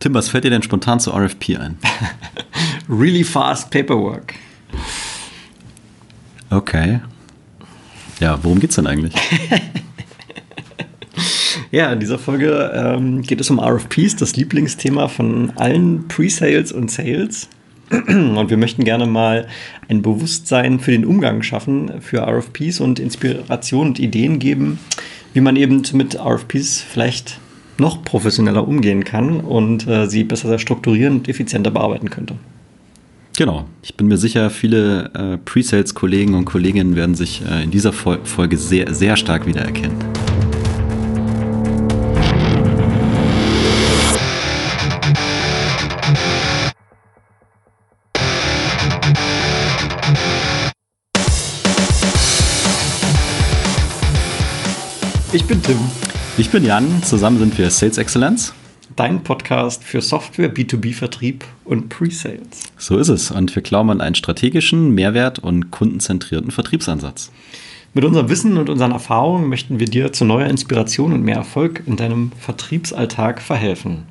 Tim, was fällt dir denn spontan zu RFP ein? really fast paperwork. Okay. Ja, worum geht's denn eigentlich? ja, in dieser Folge ähm, geht es um RFPs, das Lieblingsthema von allen Pre-Sales und Sales. Und wir möchten gerne mal ein Bewusstsein für den Umgang schaffen, für RFPs und Inspiration und Ideen geben, wie man eben mit RFPs vielleicht noch professioneller umgehen kann und äh, sie besser strukturieren und effizienter bearbeiten könnte. Genau. Ich bin mir sicher, viele äh, Pre-Sales-Kollegen und Kolleginnen werden sich äh, in dieser Fol Folge sehr, sehr stark wiedererkennen. Ich bin Tim. Ich bin Jan, zusammen sind wir Sales Excellence. Dein Podcast für Software, B2B-Vertrieb und Pre-Sales. So ist es. Und wir glauben an einen strategischen, Mehrwert und kundenzentrierten Vertriebsansatz. Mit unserem Wissen und unseren Erfahrungen möchten wir dir zu neuer Inspiration und mehr Erfolg in deinem Vertriebsalltag verhelfen.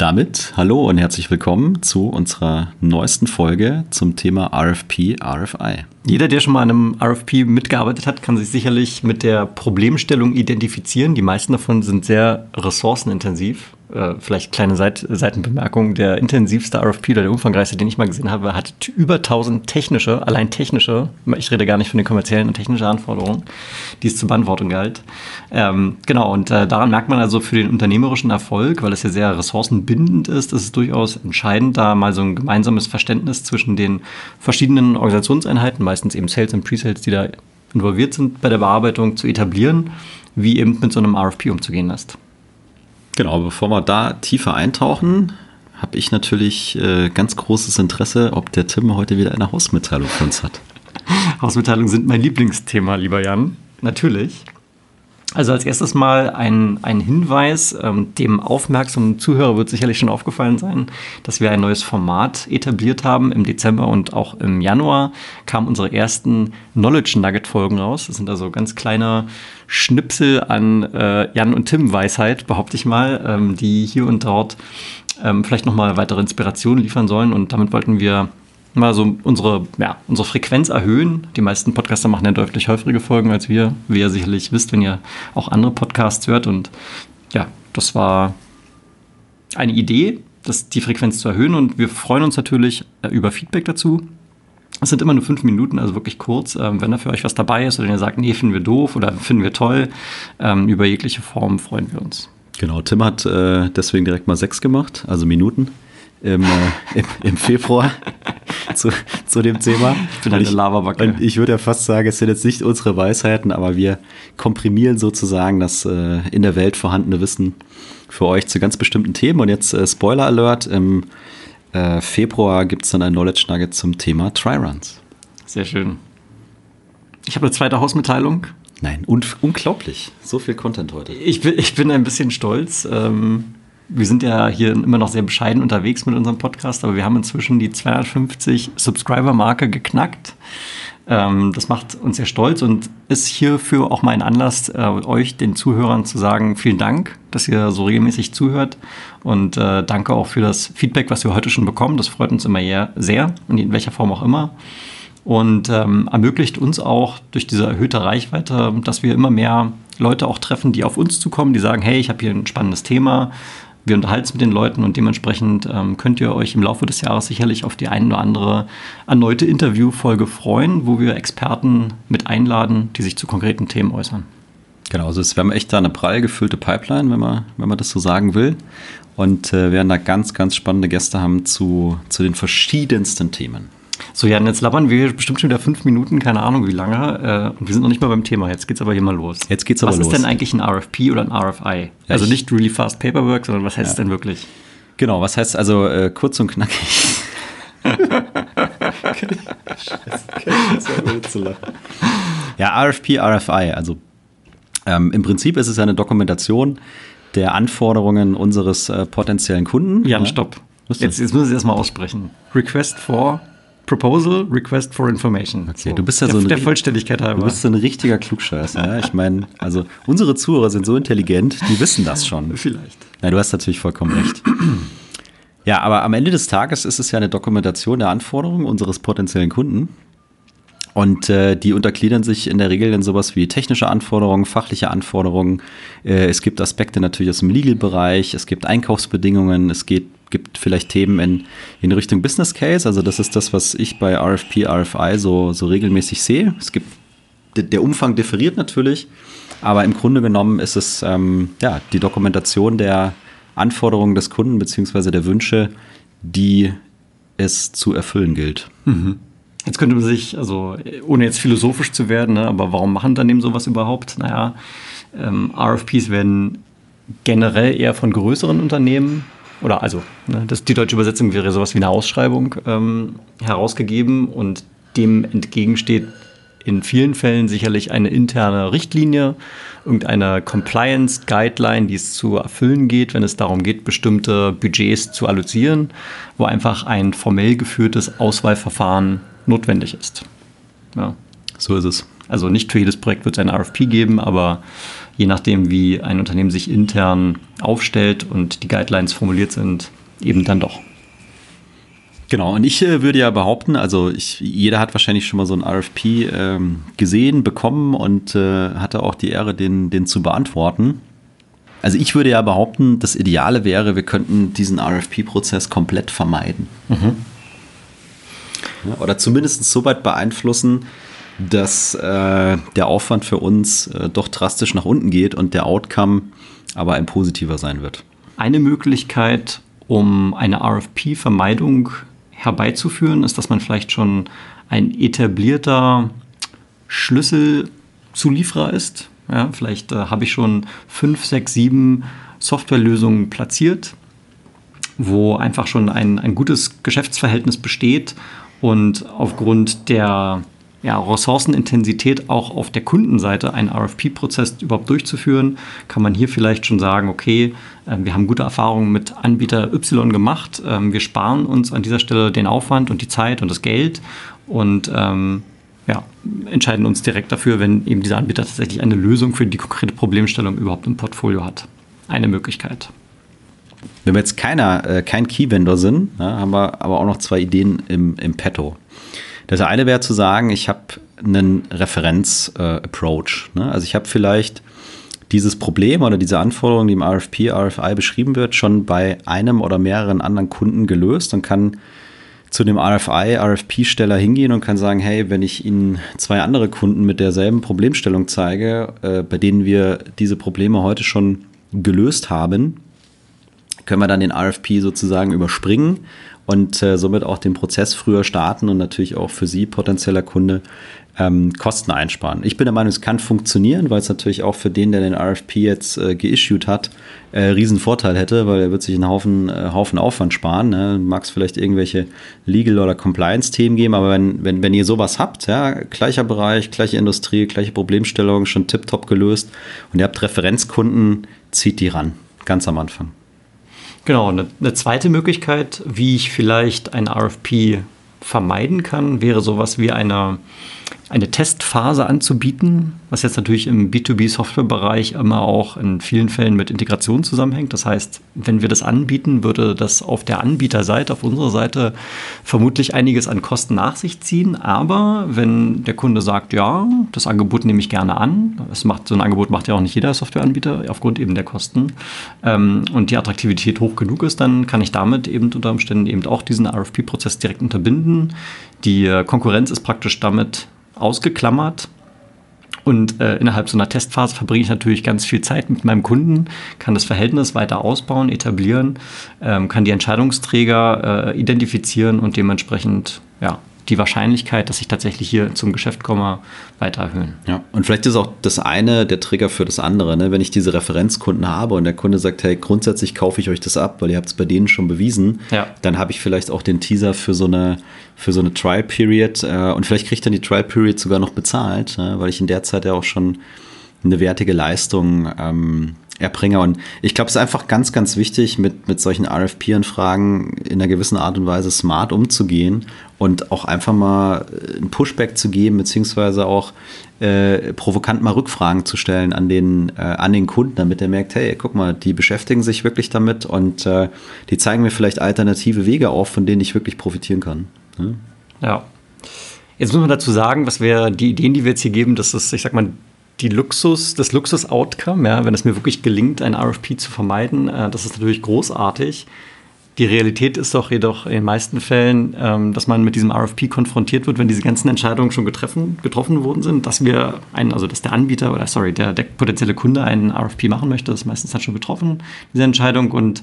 Damit hallo und herzlich willkommen zu unserer neuesten Folge zum Thema RFP, RFI. Jeder, der schon mal an einem RFP mitgearbeitet hat, kann sich sicherlich mit der Problemstellung identifizieren. Die meisten davon sind sehr ressourcenintensiv äh, vielleicht kleine Seit Seitenbemerkung, der intensivste RFP oder der umfangreichste, den ich mal gesehen habe, hat über 1000 technische, allein technische, ich rede gar nicht von den kommerziellen und technischen Anforderungen, die es zur Beantwortung galt. Ähm, genau, und äh, daran merkt man also für den unternehmerischen Erfolg, weil es ja sehr ressourcenbindend ist, ist es durchaus entscheidend, da mal so ein gemeinsames Verständnis zwischen den verschiedenen Organisationseinheiten, meistens eben Sales und Pre-Sales, die da involviert sind bei der Bearbeitung, zu etablieren, wie eben mit so einem RFP umzugehen ist. Genau, bevor wir da tiefer eintauchen, habe ich natürlich äh, ganz großes Interesse, ob der Tim heute wieder eine Hausmitteilung für uns hat. Hausmitteilungen sind mein Lieblingsthema, lieber Jan. Natürlich. Also als erstes mal ein, ein Hinweis, ähm, dem aufmerksamen Zuhörer wird sicherlich schon aufgefallen sein, dass wir ein neues Format etabliert haben. Im Dezember und auch im Januar kamen unsere ersten Knowledge Nugget Folgen raus. Das sind also ganz kleine Schnipsel an äh, Jan und Tim Weisheit, behaupte ich mal, ähm, die hier und dort ähm, vielleicht nochmal weitere Inspirationen liefern sollen. Und damit wollten wir mal so unsere, ja, unsere Frequenz erhöhen. Die meisten Podcaster machen ja deutlich häufige Folgen als wir, wie ihr sicherlich wisst, wenn ihr auch andere Podcasts hört. Und ja, das war eine Idee, das, die Frequenz zu erhöhen. Und wir freuen uns natürlich äh, über Feedback dazu. Es sind immer nur fünf Minuten, also wirklich kurz. Ähm, wenn da für euch was dabei ist oder ihr sagt, nee, finden wir doof oder finden wir toll, ähm, über jegliche Form freuen wir uns. Genau, Tim hat äh, deswegen direkt mal sechs gemacht, also Minuten im, äh, im, im, Februar zu, zu dem Thema. Ich bin eine ich, Lavabacke. Und ich würde ja fast sagen, es sind jetzt nicht unsere Weisheiten, aber wir komprimieren sozusagen das äh, in der Welt vorhandene Wissen für euch zu ganz bestimmten Themen. Und jetzt äh, Spoiler Alert, im äh, Februar gibt es dann ein Knowledge Nugget zum Thema Tryruns. Sehr schön. Ich habe eine zweite Hausmitteilung. Nein, un unglaublich. So viel Content heute. Ich bin, ich bin ein bisschen stolz. Ähm, wir sind ja hier immer noch sehr bescheiden unterwegs mit unserem Podcast, aber wir haben inzwischen die 250 Subscriber-Marke geknackt. Ähm, das macht uns sehr stolz und ist hierfür auch mal ein Anlass, äh, euch, den Zuhörern, zu sagen, vielen Dank, dass ihr so regelmäßig zuhört und äh, danke auch für das Feedback, was wir heute schon bekommen. Das freut uns immer sehr, in welcher Form auch immer. Und ähm, ermöglicht uns auch durch diese erhöhte Reichweite, dass wir immer mehr Leute auch treffen, die auf uns zukommen, die sagen, hey, ich habe hier ein spannendes Thema, wir unterhalten es mit den Leuten und dementsprechend ähm, könnt ihr euch im Laufe des Jahres sicherlich auf die ein oder andere erneute Interviewfolge freuen, wo wir Experten mit einladen, die sich zu konkreten Themen äußern. Genau, also wir haben echt da eine prall gefüllte Pipeline, wenn man, wenn man das so sagen will. Und äh, werden da ganz, ganz spannende Gäste haben zu, zu den verschiedensten Themen. So, Jan, jetzt labern wir bestimmt schon wieder fünf Minuten, keine Ahnung wie lange. Äh, und wir sind noch nicht mal beim Thema. Jetzt geht's aber hier mal los. Jetzt geht's aber was los. Was ist denn eigentlich ein RFP oder ein RFI? Ja, also nicht really fast paperwork, sondern was heißt ja. es denn wirklich? Genau, was heißt also äh, kurz und knackig? ja, RFP, RFI. Also ähm, im Prinzip ist es eine Dokumentation der Anforderungen unseres äh, potenziellen Kunden. Jan, ja. stopp. Jetzt, jetzt müssen Sie erstmal aussprechen. Request for Proposal, Request for Information. Okay, so. du bist ja der, so ein, der Vollständigkeit halber. Du bist so ein richtiger Klugscheißer. ja? Ich meine, also unsere Zuhörer sind so intelligent, die wissen das schon. Vielleicht. Nein, du hast natürlich vollkommen recht. Ja, aber am Ende des Tages ist es ja eine Dokumentation der Anforderungen unseres potenziellen Kunden. Und äh, die untergliedern sich in der Regel in sowas wie technische Anforderungen, fachliche Anforderungen. Äh, es gibt Aspekte natürlich aus dem Legal-Bereich, es gibt Einkaufsbedingungen, es geht, gibt vielleicht Themen in, in Richtung Business Case. Also das ist das, was ich bei RFP, RFI so, so regelmäßig sehe. Es gibt, der Umfang differiert natürlich, aber im Grunde genommen ist es ähm, ja, die Dokumentation der Anforderungen des Kunden beziehungsweise der Wünsche, die es zu erfüllen gilt. Mhm. Jetzt könnte man sich, also ohne jetzt philosophisch zu werden, ne, aber warum machen Unternehmen sowas überhaupt? Naja, ähm, RFPs werden generell eher von größeren Unternehmen oder also ne, das, die deutsche Übersetzung wäre sowas wie eine Ausschreibung ähm, herausgegeben und dem entgegensteht in vielen Fällen sicherlich eine interne Richtlinie, irgendeine Compliance-Guideline, die es zu erfüllen geht, wenn es darum geht, bestimmte Budgets zu allozieren, wo einfach ein formell geführtes Auswahlverfahren notwendig ist. Ja. So ist es. Also nicht für jedes Projekt wird es ein RFP geben, aber je nachdem, wie ein Unternehmen sich intern aufstellt und die Guidelines formuliert sind, eben dann doch. Genau, und ich äh, würde ja behaupten, also ich, jeder hat wahrscheinlich schon mal so ein RFP ähm, gesehen, bekommen und äh, hatte auch die Ehre, den, den zu beantworten. Also ich würde ja behaupten, das Ideale wäre, wir könnten diesen RFP-Prozess komplett vermeiden. Mhm. oder zumindest so weit beeinflussen, dass äh, der Aufwand für uns äh, doch drastisch nach unten geht und der Outcome aber ein positiver sein wird. Eine Möglichkeit, um eine RFP-Vermeidung herbeizuführen, ist, dass man vielleicht schon ein etablierter Schlüsselzulieferer ist. Ja, vielleicht äh, habe ich schon fünf, sechs, sieben Softwarelösungen platziert, wo einfach schon ein, ein gutes Geschäftsverhältnis besteht und aufgrund der ja, Ressourcenintensität auch auf der Kundenseite einen RFP-Prozess überhaupt durchzuführen, kann man hier vielleicht schon sagen, okay, äh, wir haben gute Erfahrungen mit Anbieter Y gemacht, ähm, wir sparen uns an dieser Stelle den Aufwand und die Zeit und das Geld und ähm, ja, entscheiden uns direkt dafür, wenn eben dieser Anbieter tatsächlich eine Lösung für die konkrete Problemstellung überhaupt im Portfolio hat. Eine Möglichkeit. Wenn wir jetzt keiner, äh, kein Key-Vendor sind, ja, haben wir aber auch noch zwei Ideen im, im Das eine wäre zu sagen, ich habe einen Referenz-Approach. Äh, ne? Also ich habe vielleicht dieses Problem oder diese Anforderung, die im RFP, RFI beschrieben wird, schon bei einem oder mehreren anderen Kunden gelöst und kann zu dem RFI, RFP-Steller hingehen und kann sagen, hey, wenn ich Ihnen zwei andere Kunden mit derselben Problemstellung zeige, äh, bei denen wir diese Probleme heute schon gelöst haben, können wir dann den RFP sozusagen überspringen und äh, somit auch den Prozess früher starten und natürlich auch für Sie potenzieller Kunde ähm, Kosten einsparen. Ich bin der Meinung, es kann funktionieren, weil es natürlich auch für den, der den RFP jetzt äh, geissued hat, äh, riesen Vorteil hätte, weil er wird sich einen Haufen, äh, Haufen Aufwand sparen. Ne? Mag es vielleicht irgendwelche Legal- oder Compliance-Themen geben, aber wenn, wenn, wenn ihr sowas habt, ja, gleicher Bereich, gleiche Industrie, gleiche Problemstellung, schon tiptop gelöst und ihr habt Referenzkunden, zieht die ran, ganz am Anfang. Genau, eine, eine zweite Möglichkeit, wie ich vielleicht ein RFP vermeiden kann, wäre sowas wie eine eine Testphase anzubieten, was jetzt natürlich im B2B-Software-Bereich immer auch in vielen Fällen mit Integration zusammenhängt. Das heißt, wenn wir das anbieten, würde das auf der Anbieterseite, auf unserer Seite vermutlich einiges an Kosten nach sich ziehen. Aber wenn der Kunde sagt, ja, das Angebot nehme ich gerne an, es macht, so ein Angebot macht ja auch nicht jeder Softwareanbieter aufgrund eben der Kosten ähm, und die Attraktivität hoch genug ist, dann kann ich damit eben unter Umständen eben auch diesen RFP-Prozess direkt unterbinden. Die Konkurrenz ist praktisch damit ausgeklammert. Und äh, innerhalb so einer Testphase verbringe ich natürlich ganz viel Zeit mit meinem Kunden, kann das Verhältnis weiter ausbauen, etablieren, ähm, kann die Entscheidungsträger äh, identifizieren und dementsprechend ja, die Wahrscheinlichkeit, dass ich tatsächlich hier zum Geschäft komme, weiter erhöhen. Ja, und vielleicht ist auch das eine der Trigger für das andere. Ne? Wenn ich diese Referenzkunden habe und der Kunde sagt, hey, grundsätzlich kaufe ich euch das ab, weil ihr habt es bei denen schon bewiesen, ja. dann habe ich vielleicht auch den Teaser für so eine, für so eine Trial Period äh, und vielleicht kriegt dann die Trial Period sogar noch bezahlt, ne? weil ich in der Zeit ja auch schon eine wertige Leistung ähm, Erbringer. Und ich glaube, es ist einfach ganz, ganz wichtig, mit, mit solchen RFP-Anfragen in einer gewissen Art und Weise smart umzugehen und auch einfach mal ein Pushback zu geben, beziehungsweise auch äh, provokant mal Rückfragen zu stellen an den, äh, an den Kunden, damit er merkt, hey, guck mal, die beschäftigen sich wirklich damit und äh, die zeigen mir vielleicht alternative Wege auf, von denen ich wirklich profitieren kann. Ja. ja. Jetzt muss man dazu sagen, was wir, die Ideen, die wir jetzt hier geben, das ist, ich sag mal, die Luxus, das Luxus-Outcome, ja, wenn es mir wirklich gelingt, ein RFP zu vermeiden, äh, das ist natürlich großartig. Die Realität ist doch jedoch in den meisten Fällen, ähm, dass man mit diesem RFP konfrontiert wird, wenn diese ganzen Entscheidungen schon getroffen, getroffen worden sind, dass wir einen, also dass der Anbieter oder sorry, der, der potenzielle Kunde einen RFP machen möchte, das ist meistens halt schon getroffen, diese Entscheidung. Und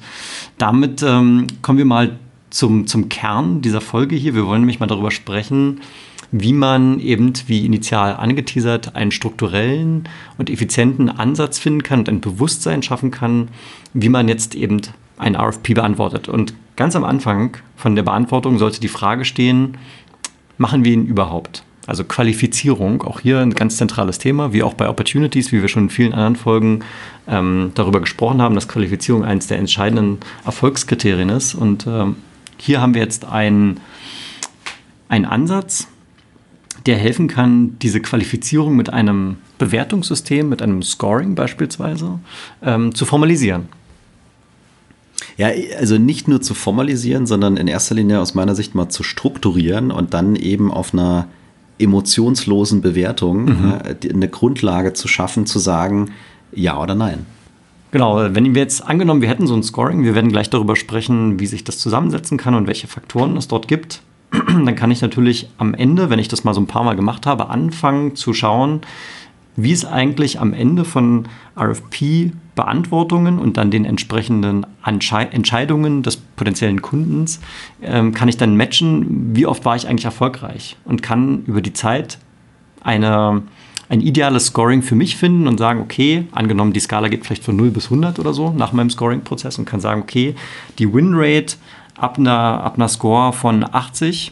damit ähm, kommen wir mal zum, zum Kern dieser Folge hier. Wir wollen nämlich mal darüber sprechen, wie man eben, wie initial angeteasert, einen strukturellen und effizienten Ansatz finden kann und ein Bewusstsein schaffen kann, wie man jetzt eben ein RFP beantwortet. Und ganz am Anfang von der Beantwortung sollte die Frage stehen, machen wir ihn überhaupt? Also Qualifizierung, auch hier ein ganz zentrales Thema, wie auch bei Opportunities, wie wir schon in vielen anderen Folgen ähm, darüber gesprochen haben, dass Qualifizierung eines der entscheidenden Erfolgskriterien ist. Und ähm, hier haben wir jetzt einen Ansatz, der helfen kann, diese Qualifizierung mit einem Bewertungssystem, mit einem Scoring beispielsweise, ähm, zu formalisieren. Ja, also nicht nur zu formalisieren, sondern in erster Linie aus meiner Sicht mal zu strukturieren und dann eben auf einer emotionslosen Bewertung mhm. äh, eine Grundlage zu schaffen, zu sagen, ja oder nein. Genau, wenn wir jetzt angenommen, wir hätten so ein Scoring, wir werden gleich darüber sprechen, wie sich das zusammensetzen kann und welche Faktoren es dort gibt, dann kann ich natürlich am Ende, wenn ich das mal so ein paar Mal gemacht habe, anfangen zu schauen, wie es eigentlich am Ende von RFP-Beantwortungen und dann den entsprechenden Entscheidungen des potenziellen Kundens, ähm, kann ich dann matchen, wie oft war ich eigentlich erfolgreich und kann über die Zeit eine, ein ideales Scoring für mich finden und sagen, okay, angenommen, die Skala geht vielleicht von 0 bis 100 oder so nach meinem Scoring-Prozess und kann sagen, okay, die Winrate ab einer, ab einer Score von 80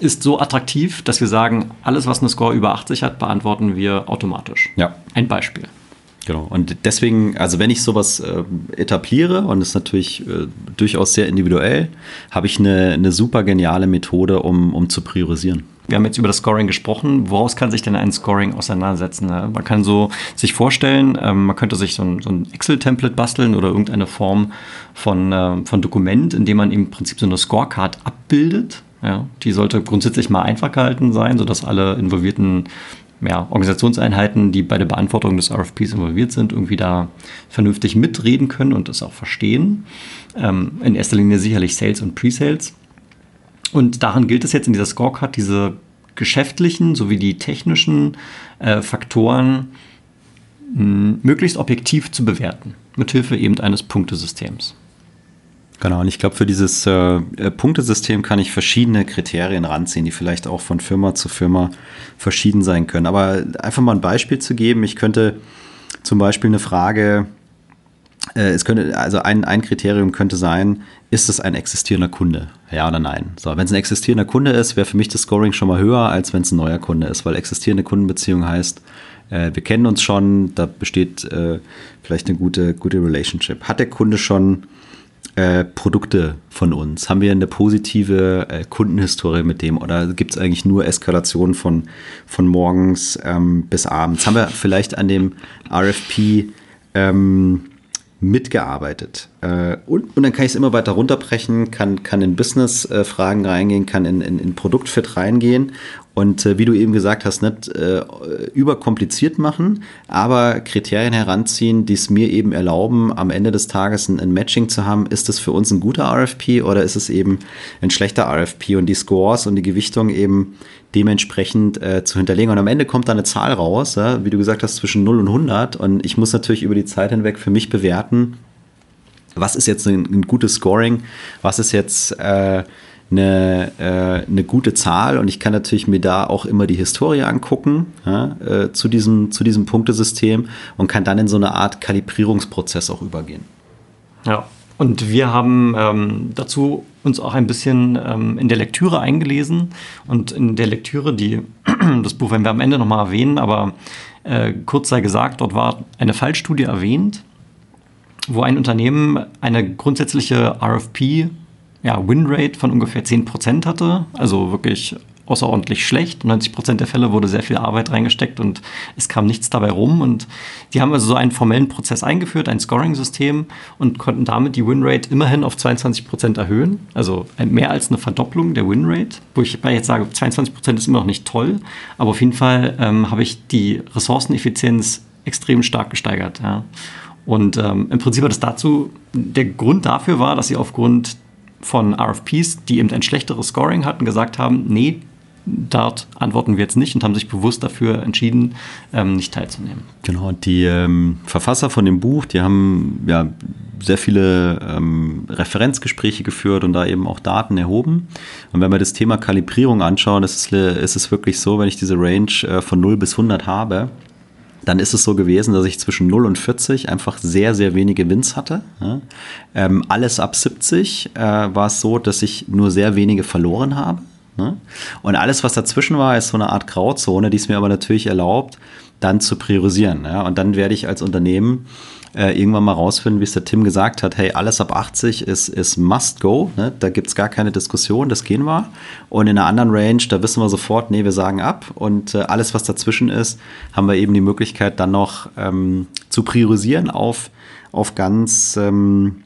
ist so attraktiv, dass wir sagen, alles, was eine Score über 80 hat, beantworten wir automatisch. Ja. Ein Beispiel. Genau. Und deswegen, also wenn ich sowas äh, etabliere, und das ist natürlich äh, durchaus sehr individuell, habe ich eine, eine super geniale Methode, um, um zu priorisieren. Wir haben jetzt über das Scoring gesprochen. Woraus kann sich denn ein Scoring auseinandersetzen? Ne? Man kann so sich vorstellen, ähm, man könnte sich so ein, so ein Excel-Template basteln oder irgendeine Form von, äh, von Dokument, in dem man im Prinzip so eine Scorecard abbildet ja, die sollte grundsätzlich mal einfach gehalten sein, sodass alle involvierten ja, Organisationseinheiten, die bei der Beantwortung des RFPs involviert sind, irgendwie da vernünftig mitreden können und das auch verstehen. Ähm, in erster Linie sicherlich Sales und Pre-Sales. Und daran gilt es jetzt in dieser Scorecard, diese geschäftlichen sowie die technischen äh, Faktoren mh, möglichst objektiv zu bewerten, mithilfe eben eines Punktesystems. Genau, und ich glaube, für dieses äh, äh, Punktesystem kann ich verschiedene Kriterien ranziehen, die vielleicht auch von Firma zu Firma verschieden sein können. Aber einfach mal ein Beispiel zu geben, ich könnte zum Beispiel eine Frage, äh, es könnte, also ein, ein Kriterium könnte sein, ist es ein existierender Kunde? Ja oder nein? So, wenn es ein existierender Kunde ist, wäre für mich das Scoring schon mal höher, als wenn es ein neuer Kunde ist, weil existierende Kundenbeziehung heißt, äh, wir kennen uns schon, da besteht äh, vielleicht eine gute, gute Relationship. Hat der Kunde schon äh, Produkte von uns? Haben wir eine positive äh, Kundenhistorie mit dem oder gibt es eigentlich nur Eskalation von, von morgens ähm, bis abends? Haben wir vielleicht an dem RFP ähm, mitgearbeitet? Äh, und, und dann kann ich es immer weiter runterbrechen, kann, kann in Business-Fragen reingehen, kann in, in, in Produktfit reingehen und äh, wie du eben gesagt hast, nicht äh, überkompliziert machen, aber Kriterien heranziehen, die es mir eben erlauben, am Ende des Tages ein, ein, Matching zu haben. Ist das für uns ein guter RFP oder ist es eben ein schlechter RFP und die Scores und die Gewichtung eben dementsprechend äh, zu hinterlegen. Und am Ende kommt da eine Zahl raus, ja, wie du gesagt hast, zwischen 0 und 100 und ich muss natürlich über die Zeit hinweg für mich bewerten, was ist jetzt ein, ein gutes Scoring, was ist jetzt äh, eine, äh, eine gute Zahl und ich kann natürlich mir da auch immer die Historie angucken ja, äh, zu, diesem, zu diesem Punktesystem und kann dann in so eine Art Kalibrierungsprozess auch übergehen. Ja, und wir haben ähm, dazu uns auch ein bisschen ähm, in der Lektüre eingelesen. Und in der Lektüre, die das Buch werden wir am Ende nochmal erwähnen, aber äh, kurz sei gesagt, dort war eine Fallstudie erwähnt wo ein Unternehmen eine grundsätzliche RFP ja, Winrate von ungefähr 10% hatte, also wirklich außerordentlich schlecht. 90 Prozent der Fälle wurde sehr viel Arbeit reingesteckt und es kam nichts dabei rum. Und die haben also so einen formellen Prozess eingeführt, ein Scoring-System und konnten damit die Winrate immerhin auf 22 Prozent erhöhen. Also mehr als eine Verdopplung der Winrate, wo ich jetzt sage, 22 Prozent ist immer noch nicht toll, aber auf jeden Fall ähm, habe ich die Ressourceneffizienz extrem stark gesteigert. Ja. Und ähm, im Prinzip hat es dazu, der Grund dafür war, dass sie aufgrund von RFPs, die eben ein schlechteres Scoring hatten, gesagt haben, nee, dort antworten wir jetzt nicht und haben sich bewusst dafür entschieden, ähm, nicht teilzunehmen. Genau, die ähm, Verfasser von dem Buch, die haben ja sehr viele ähm, Referenzgespräche geführt und da eben auch Daten erhoben. Und wenn wir das Thema Kalibrierung anschauen, ist es, ist es wirklich so, wenn ich diese Range äh, von 0 bis 100 habe, dann ist es so gewesen, dass ich zwischen 0 und 40 einfach sehr, sehr wenige Wins hatte. Ja. Ähm, alles ab 70 äh, war es so, dass ich nur sehr wenige verloren habe. Ne? Und alles, was dazwischen war, ist so eine Art Grauzone, die es mir aber natürlich erlaubt, dann zu priorisieren. Ja? Und dann werde ich als Unternehmen äh, irgendwann mal rausfinden, wie es der Tim gesagt hat, hey, alles ab 80 ist, ist must go, ne? da gibt es gar keine Diskussion, das gehen wir. Und in einer anderen Range, da wissen wir sofort, nee, wir sagen ab. Und äh, alles, was dazwischen ist, haben wir eben die Möglichkeit dann noch ähm, zu priorisieren auf, auf ganz... Ähm,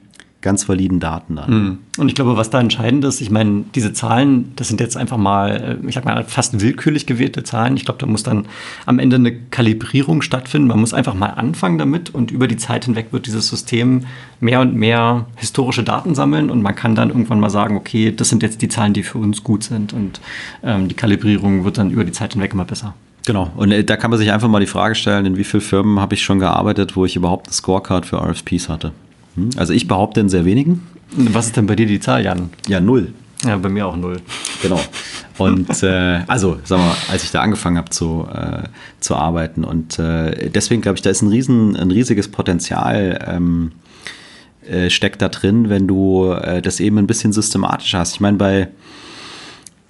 ganz validen Daten dann. Hm. Und ich glaube, was da entscheidend ist, ich meine, diese Zahlen, das sind jetzt einfach mal, äh, ich sag mal, fast willkürlich gewählte Zahlen. Ich glaube, da muss dann am Ende eine Kalibrierung stattfinden. Man muss einfach mal anfangen damit und über die Zeit hinweg wird dieses System mehr und mehr historische Daten sammeln und man kann dann irgendwann mal sagen, okay, das sind jetzt die Zahlen, die für uns gut sind und ähm, die Kalibrierung wird dann über die Zeit hinweg immer besser. Genau. Und äh, da kann man sich einfach mal die Frage stellen, in wie vielen Firmen habe ich schon gearbeitet, wo ich überhaupt eine Scorecard für RFPs hatte? Hm? Also ich behaupte in sehr wenigen. Was ist denn bei dir die Zahl, Jan? Ja, null. Ja, bei mir auch null. Genau. Und äh, also, sagen wir mal, als ich da angefangen habe zu, äh, zu arbeiten. Und äh, deswegen glaube ich, da ist ein, riesen, ein riesiges Potenzial ähm, äh, steckt da drin, wenn du äh, das eben ein bisschen systematisch hast. Ich meine, bei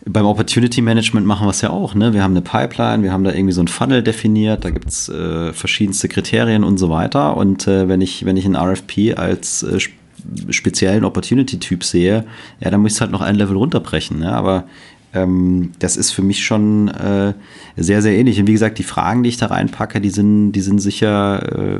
beim Opportunity Management machen wir es ja auch. Ne? Wir haben eine Pipeline, wir haben da irgendwie so ein Funnel definiert, da gibt es äh, verschiedenste Kriterien und so weiter. Und äh, wenn, ich, wenn ich einen RFP als äh, speziellen Opportunity-Typ sehe, ja, dann muss ich es halt noch ein Level runterbrechen. Ne? Aber ähm, das ist für mich schon äh, sehr, sehr ähnlich. Und wie gesagt, die Fragen, die ich da reinpacke, die sind, die sind sicher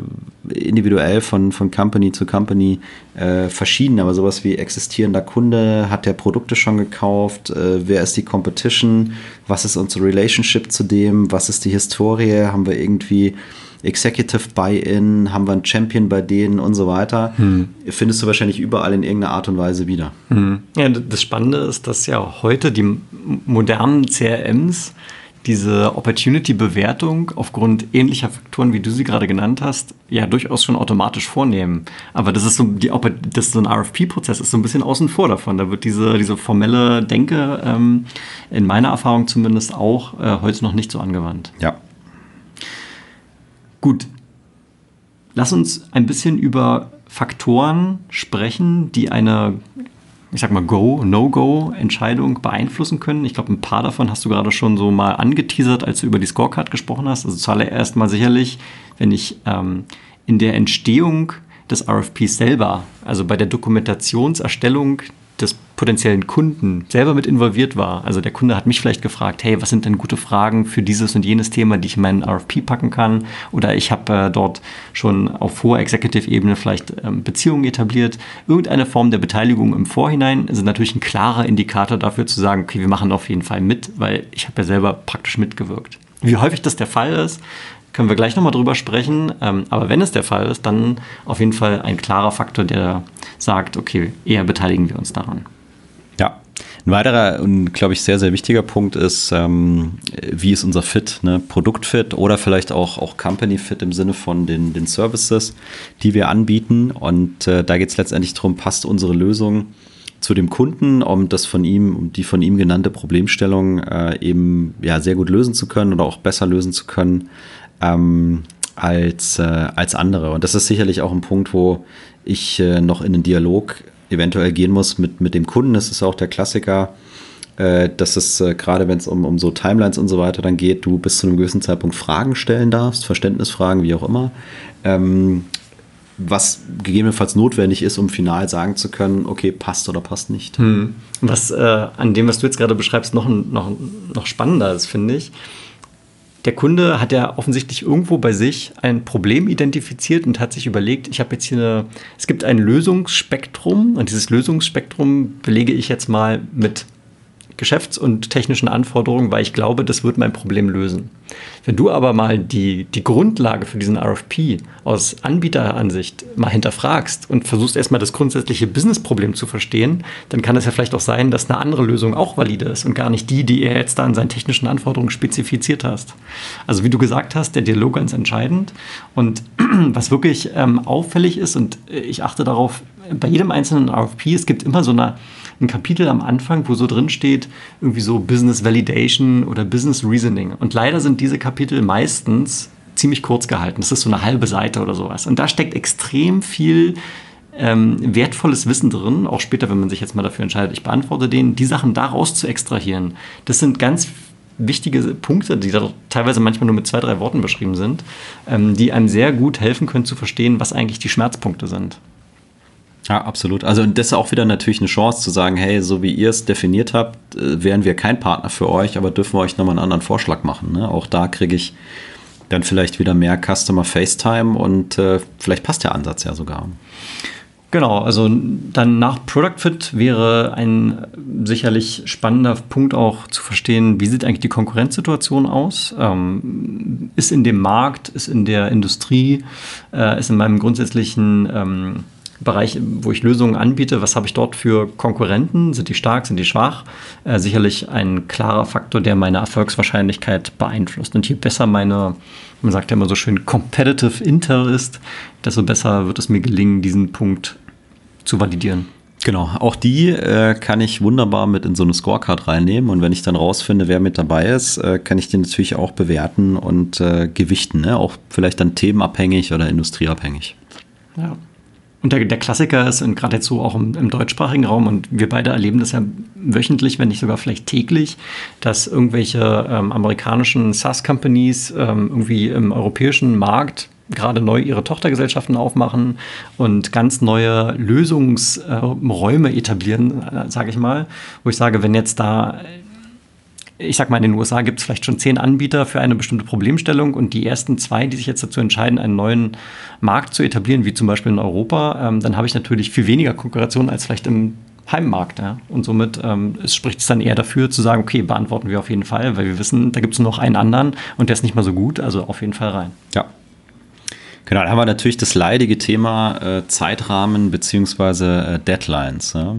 äh, individuell von, von Company zu Company äh, verschieden. Aber sowas wie existierender Kunde, hat der Produkte schon gekauft, äh, wer ist die Competition, was ist unsere Relationship zu dem, was ist die Historie, haben wir irgendwie Executive Buy-in, haben wir einen Champion bei denen und so weiter. Hm. Findest du wahrscheinlich überall in irgendeiner Art und Weise wieder. Hm. Ja, das Spannende ist, dass ja heute die modernen CRMs diese Opportunity-Bewertung aufgrund ähnlicher Faktoren, wie du sie gerade genannt hast, ja durchaus schon automatisch vornehmen. Aber das ist so, die, das ist so ein RFP-Prozess ist so ein bisschen außen vor davon. Da wird diese, diese formelle Denke ähm, in meiner Erfahrung zumindest auch äh, heute noch nicht so angewandt. Ja, Gut, lass uns ein bisschen über Faktoren sprechen, die eine, ich sag mal, Go, No-Go-Entscheidung beeinflussen können. Ich glaube, ein paar davon hast du gerade schon so mal angeteasert, als du über die Scorecard gesprochen hast. Also zuallererst mal sicherlich, wenn ich ähm, in der Entstehung des RFPs selber, also bei der Dokumentationserstellung des potenziellen Kunden selber mit involviert war. Also der Kunde hat mich vielleicht gefragt, hey, was sind denn gute Fragen für dieses und jenes Thema, die ich in meinen RFP packen kann? Oder ich habe äh, dort schon auf hoher Executive-Ebene vielleicht ähm, Beziehungen etabliert. Irgendeine Form der Beteiligung im Vorhinein ist natürlich ein klarer Indikator dafür zu sagen, okay, wir machen auf jeden Fall mit, weil ich habe ja selber praktisch mitgewirkt. Wie häufig das der Fall ist, können wir gleich nochmal drüber sprechen. Ähm, aber wenn es der Fall ist, dann auf jeden Fall ein klarer Faktor, der sagt, okay, eher beteiligen wir uns daran. Ja, ein weiterer und, glaube ich, sehr, sehr wichtiger Punkt ist, ähm, wie ist unser Fit, ne? Produktfit oder vielleicht auch, auch Company-Fit im Sinne von den, den Services, die wir anbieten. Und äh, da geht es letztendlich darum, passt unsere Lösung zu dem Kunden, um das von ihm, um die von ihm genannte Problemstellung äh, eben ja, sehr gut lösen zu können oder auch besser lösen zu können ähm, als, äh, als andere. Und das ist sicherlich auch ein Punkt, wo ich äh, noch in den Dialog eventuell gehen muss mit, mit dem Kunden. Das ist auch der Klassiker, äh, dass es äh, gerade, wenn es um, um so Timelines und so weiter dann geht, du bis zu einem gewissen Zeitpunkt Fragen stellen darfst, Verständnisfragen, wie auch immer. Ähm, was gegebenenfalls notwendig ist, um final sagen zu können, okay, passt oder passt nicht. Hm. Was äh, an dem, was du jetzt gerade beschreibst, noch, noch, noch spannender ist, finde ich. Der Kunde hat ja offensichtlich irgendwo bei sich ein Problem identifiziert und hat sich überlegt, ich habe jetzt hier eine, es gibt ein Lösungsspektrum und dieses Lösungsspektrum belege ich jetzt mal mit geschäfts- und technischen Anforderungen, weil ich glaube, das wird mein Problem lösen. Wenn du aber mal die, die Grundlage für diesen RFP aus Anbieteransicht mal hinterfragst und versuchst erstmal das grundsätzliche Businessproblem zu verstehen, dann kann es ja vielleicht auch sein, dass eine andere Lösung auch valide ist und gar nicht die, die er jetzt da in seinen technischen Anforderungen spezifiziert hast. Also wie du gesagt hast, der Dialog ganz entscheidend. Und was wirklich ähm, auffällig ist, und ich achte darauf, bei jedem einzelnen RFP, es gibt immer so eine ein Kapitel am Anfang, wo so drin steht, irgendwie so Business Validation oder Business Reasoning. Und leider sind diese Kapitel meistens ziemlich kurz gehalten. Das ist so eine halbe Seite oder sowas. Und da steckt extrem viel ähm, wertvolles Wissen drin, auch später, wenn man sich jetzt mal dafür entscheidet, ich beantworte den, die Sachen daraus zu extrahieren. Das sind ganz wichtige Punkte, die da teilweise manchmal nur mit zwei, drei Worten beschrieben sind, ähm, die einem sehr gut helfen können zu verstehen, was eigentlich die Schmerzpunkte sind. Ja, absolut. Also das ist auch wieder natürlich eine Chance zu sagen, hey, so wie ihr es definiert habt, äh, wären wir kein Partner für euch, aber dürfen wir euch nochmal einen anderen Vorschlag machen. Ne? Auch da kriege ich dann vielleicht wieder mehr Customer FaceTime und äh, vielleicht passt der Ansatz ja sogar. Genau, also dann nach Product Fit wäre ein sicherlich spannender Punkt auch zu verstehen, wie sieht eigentlich die Konkurrenzsituation aus? Ähm, ist in dem Markt, ist in der Industrie, äh, ist in meinem grundsätzlichen ähm, Bereich, wo ich Lösungen anbiete, was habe ich dort für Konkurrenten? Sind die stark, sind die schwach? Äh, sicherlich ein klarer Faktor, der meine Erfolgswahrscheinlichkeit beeinflusst. Und je besser meine, man sagt ja immer so schön, competitive Intel ist, desto besser wird es mir gelingen, diesen Punkt zu validieren. Genau, auch die äh, kann ich wunderbar mit in so eine Scorecard reinnehmen und wenn ich dann rausfinde, wer mit dabei ist, äh, kann ich den natürlich auch bewerten und äh, gewichten, ne? auch vielleicht dann themenabhängig oder industrieabhängig. Ja. Und der, der Klassiker ist, und gerade jetzt so auch im, im, deutschsprachigen Raum, und wir beide erleben das ja wöchentlich, wenn nicht sogar vielleicht täglich, dass irgendwelche ähm, amerikanischen SaaS-Companies ähm, irgendwie im europäischen Markt gerade neu ihre Tochtergesellschaften aufmachen und ganz neue Lösungsräume etablieren, äh, sage ich mal, wo ich sage, wenn jetzt da ich sag mal, in den USA gibt es vielleicht schon zehn Anbieter für eine bestimmte Problemstellung und die ersten zwei, die sich jetzt dazu entscheiden, einen neuen Markt zu etablieren, wie zum Beispiel in Europa, ähm, dann habe ich natürlich viel weniger Konkurrenz als vielleicht im Heimmarkt. Ja? Und somit ähm, es spricht es dann eher dafür zu sagen, okay, beantworten wir auf jeden Fall, weil wir wissen, da gibt es noch einen anderen und der ist nicht mal so gut, also auf jeden Fall rein. Ja. Genau, da haben wir natürlich das leidige Thema äh, Zeitrahmen bzw. Äh, Deadlines. Ja?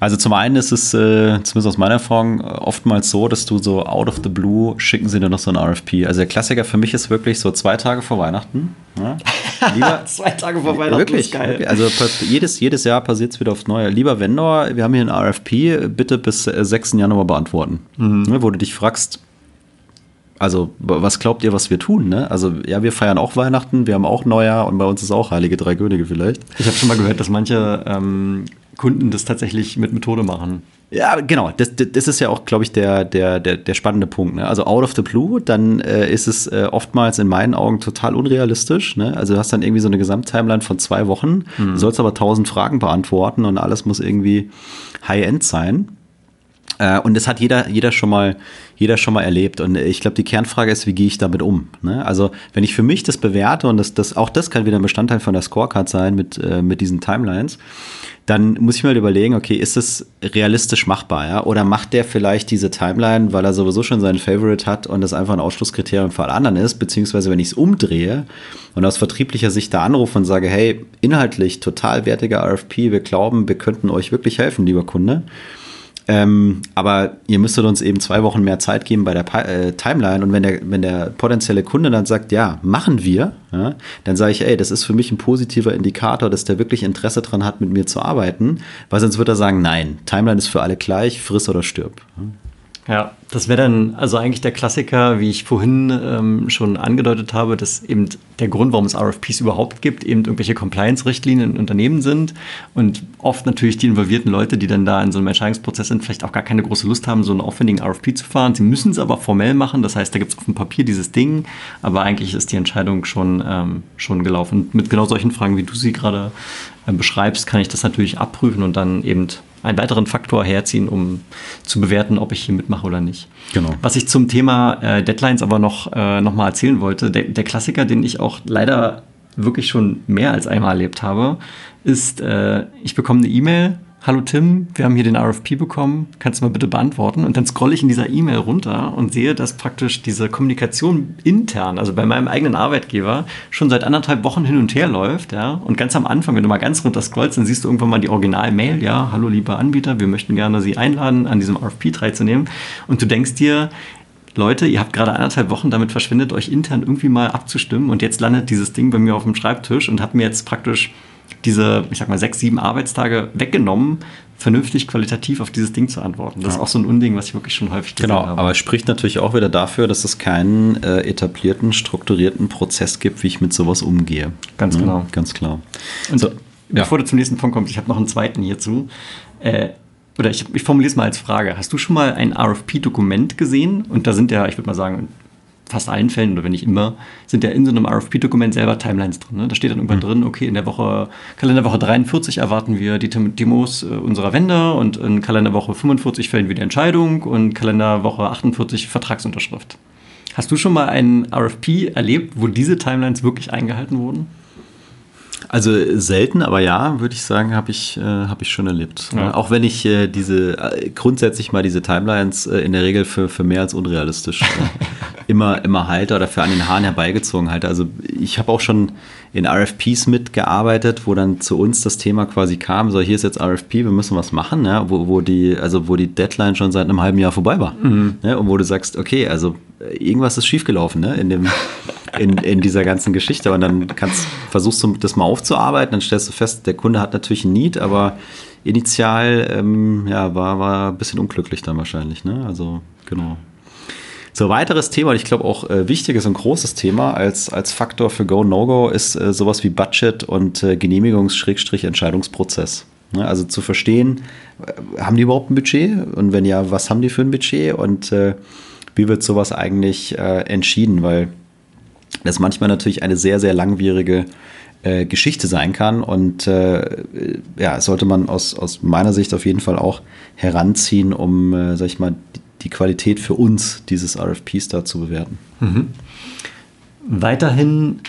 Also zum einen ist es, äh, zumindest aus meiner Erfahrung, oftmals so, dass du so out of the blue schicken sie dir noch so ein RFP. Also der Klassiker für mich ist wirklich so zwei Tage vor Weihnachten. Ja? Lieber, zwei Tage vor Weihnachten wirklich, ist geil. Also jedes, jedes Jahr passiert es wieder aufs Neue. Lieber Vendor, wir haben hier ein RFP, bitte bis 6. Äh, Januar beantworten. Mhm. Ne, wo du dich fragst, also, was glaubt ihr, was wir tun? Ne? Also, ja, wir feiern auch Weihnachten, wir haben auch Neujahr und bei uns ist auch Heilige Drei Könige vielleicht. Ich habe schon mal gehört, dass manche ähm, Kunden das tatsächlich mit Methode machen. Ja, genau. Das, das ist ja auch, glaube ich, der, der, der, der spannende Punkt. Ne? Also out of the blue, dann äh, ist es äh, oftmals in meinen Augen total unrealistisch. Ne? Also du hast dann irgendwie so eine Gesamttimeline von zwei Wochen, mhm. du sollst aber tausend Fragen beantworten und alles muss irgendwie High-End sein. Äh, und das hat jeder, jeder schon mal, jeder schon mal erlebt. Und ich glaube, die Kernfrage ist, wie gehe ich damit um? Ne? Also, wenn ich für mich das bewerte und das, das, auch das kann wieder ein Bestandteil von der Scorecard sein mit, äh, mit diesen Timelines, dann muss ich mal überlegen, okay, ist es realistisch machbar, ja? Oder macht der vielleicht diese Timeline, weil er sowieso schon seinen Favorite hat und das einfach ein Ausschlusskriterium für alle anderen ist, beziehungsweise wenn ich es umdrehe und aus vertrieblicher Sicht da anrufe und sage, hey, inhaltlich total wertiger RFP, wir glauben, wir könnten euch wirklich helfen, lieber Kunde ähm, aber ihr müsstet uns eben zwei Wochen mehr Zeit geben bei der Pi äh, Timeline. Und wenn der, wenn der potenzielle Kunde dann sagt, ja, machen wir, ja, dann sage ich, ey, das ist für mich ein positiver Indikator, dass der wirklich Interesse daran hat, mit mir zu arbeiten. Weil sonst wird er sagen, nein, Timeline ist für alle gleich, friss oder stirb. Ja, das wäre dann also eigentlich der Klassiker, wie ich vorhin ähm, schon angedeutet habe, dass eben der Grund, warum es RFPs überhaupt gibt, eben irgendwelche Compliance-Richtlinien in Unternehmen sind und oft natürlich die involvierten Leute, die dann da in so einem Entscheidungsprozess sind, vielleicht auch gar keine große Lust haben, so einen aufwendigen RFP zu fahren. Sie müssen es aber formell machen, das heißt, da gibt es auf dem Papier dieses Ding, aber eigentlich ist die Entscheidung schon, ähm, schon gelaufen. Und mit genau solchen Fragen, wie du sie gerade beschreibst, kann ich das natürlich abprüfen und dann eben einen weiteren Faktor herziehen, um zu bewerten, ob ich hier mitmache oder nicht. Genau. Was ich zum Thema äh, Deadlines aber noch, äh, noch mal erzählen wollte, der, der Klassiker, den ich auch leider wirklich schon mehr als einmal erlebt habe, ist, äh, ich bekomme eine E-Mail hallo Tim, wir haben hier den RFP bekommen, kannst du mal bitte beantworten? Und dann scrolle ich in dieser E-Mail runter und sehe, dass praktisch diese Kommunikation intern, also bei meinem eigenen Arbeitgeber, schon seit anderthalb Wochen hin und her läuft. Ja? Und ganz am Anfang, wenn du mal ganz runter scrollst, dann siehst du irgendwann mal die Original-Mail, ja, hallo lieber Anbieter, wir möchten gerne Sie einladen, an diesem RFP teilzunehmen. Und du denkst dir, Leute, ihr habt gerade anderthalb Wochen damit verschwendet, euch intern irgendwie mal abzustimmen und jetzt landet dieses Ding bei mir auf dem Schreibtisch und hat mir jetzt praktisch diese, ich sag mal, sechs, sieben Arbeitstage weggenommen, vernünftig qualitativ auf dieses Ding zu antworten. Das ja. ist auch so ein Unding, was ich wirklich schon häufig gesehen genau, habe. Genau, aber es spricht natürlich auch wieder dafür, dass es keinen äh, etablierten, strukturierten Prozess gibt, wie ich mit sowas umgehe. Ganz ja, genau. Ganz klar. Und so, bevor ja. du zum nächsten Punkt kommst, ich habe noch einen zweiten hierzu. Äh, oder ich, ich formuliere es mal als Frage. Hast du schon mal ein RFP-Dokument gesehen? Und da sind ja, ich würde mal sagen, fast allen Fällen oder wenn nicht immer, sind ja in so einem RFP-Dokument selber Timelines drin. Ne? Da steht dann irgendwann mhm. drin, okay, in der Woche, Kalenderwoche 43 erwarten wir die Demos äh, unserer Vendor und in Kalenderwoche 45 fällen wir die Entscheidung und Kalenderwoche 48 Vertragsunterschrift. Hast du schon mal einen RFP erlebt, wo diese Timelines wirklich eingehalten wurden? Also selten, aber ja, würde ich sagen, habe ich, äh, hab ich schon erlebt. Ja. Auch wenn ich äh, diese äh, grundsätzlich mal diese Timelines äh, in der Regel für, für mehr als unrealistisch äh, immer, immer halte oder für an den Haaren herbeigezogen halte. Also ich habe auch schon in RFPs mitgearbeitet, wo dann zu uns das Thema quasi kam, so hier ist jetzt RFP, wir müssen was machen, ja, wo, wo, die, also wo die Deadline schon seit einem halben Jahr vorbei war. Mhm. Ja, und wo du sagst, okay, also irgendwas ist schiefgelaufen ne, in, dem, in, in dieser ganzen Geschichte. Und dann kannst, versuchst du das mal aufzuarbeiten, dann stellst du fest, der Kunde hat natürlich ein Need, aber initial ähm, ja, war, war ein bisschen unglücklich dann wahrscheinlich. Ne? Also genau. So, weiteres Thema, und ich glaube auch äh, wichtiges und großes Thema als, als Faktor für Go, No-Go ist äh, sowas wie Budget und äh, Genehmigungs-Entscheidungsprozess. Ne? Also zu verstehen, äh, haben die überhaupt ein Budget? Und wenn ja, was haben die für ein Budget? Und äh, wie wird sowas eigentlich äh, entschieden? Weil das manchmal natürlich eine sehr, sehr langwierige äh, Geschichte sein kann. Und äh, ja, sollte man aus, aus meiner Sicht auf jeden Fall auch heranziehen, um, äh, sag ich mal, die, Qualität für uns dieses RFPs da zu bewerten. Mhm. Weiterhin,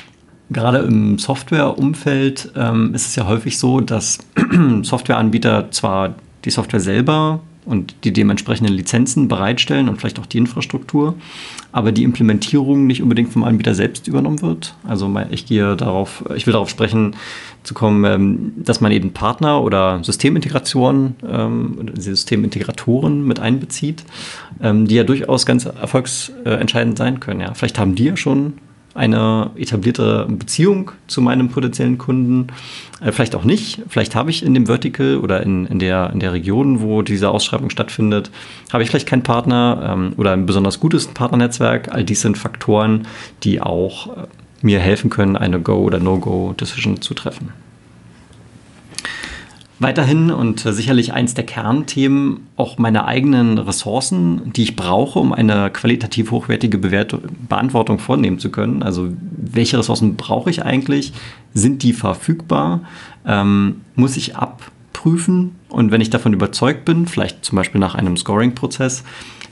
gerade im Softwareumfeld, ähm, ist es ja häufig so, dass Softwareanbieter zwar die Software selber und die dementsprechenden Lizenzen bereitstellen und vielleicht auch die Infrastruktur, aber die Implementierung nicht unbedingt vom Anbieter selbst übernommen wird. Also ich gehe darauf, ich will darauf sprechen, zu kommen, ähm, dass man eben Partner oder Systemintegratoren, ähm, Systemintegratoren mit einbezieht, ähm, die ja durchaus ganz erfolgsentscheidend sein können. Vielleicht haben die ja schon eine etablierte Beziehung zu meinem potenziellen Kunden. Äh, vielleicht auch nicht. Vielleicht habe ich in dem Vertical oder in, in, der, in der Region, wo diese Ausschreibung stattfindet, habe ich vielleicht keinen Partner ähm, oder ein besonders gutes Partnernetzwerk. All dies sind Faktoren, die auch äh, mir helfen können, eine Go- oder No-Go-Decision zu treffen. Weiterhin und sicherlich eins der Kernthemen auch meine eigenen Ressourcen, die ich brauche, um eine qualitativ hochwertige Bewertung, Beantwortung vornehmen zu können. Also welche Ressourcen brauche ich eigentlich? Sind die verfügbar? Ähm, muss ich abprüfen? Und wenn ich davon überzeugt bin, vielleicht zum Beispiel nach einem Scoring-Prozess,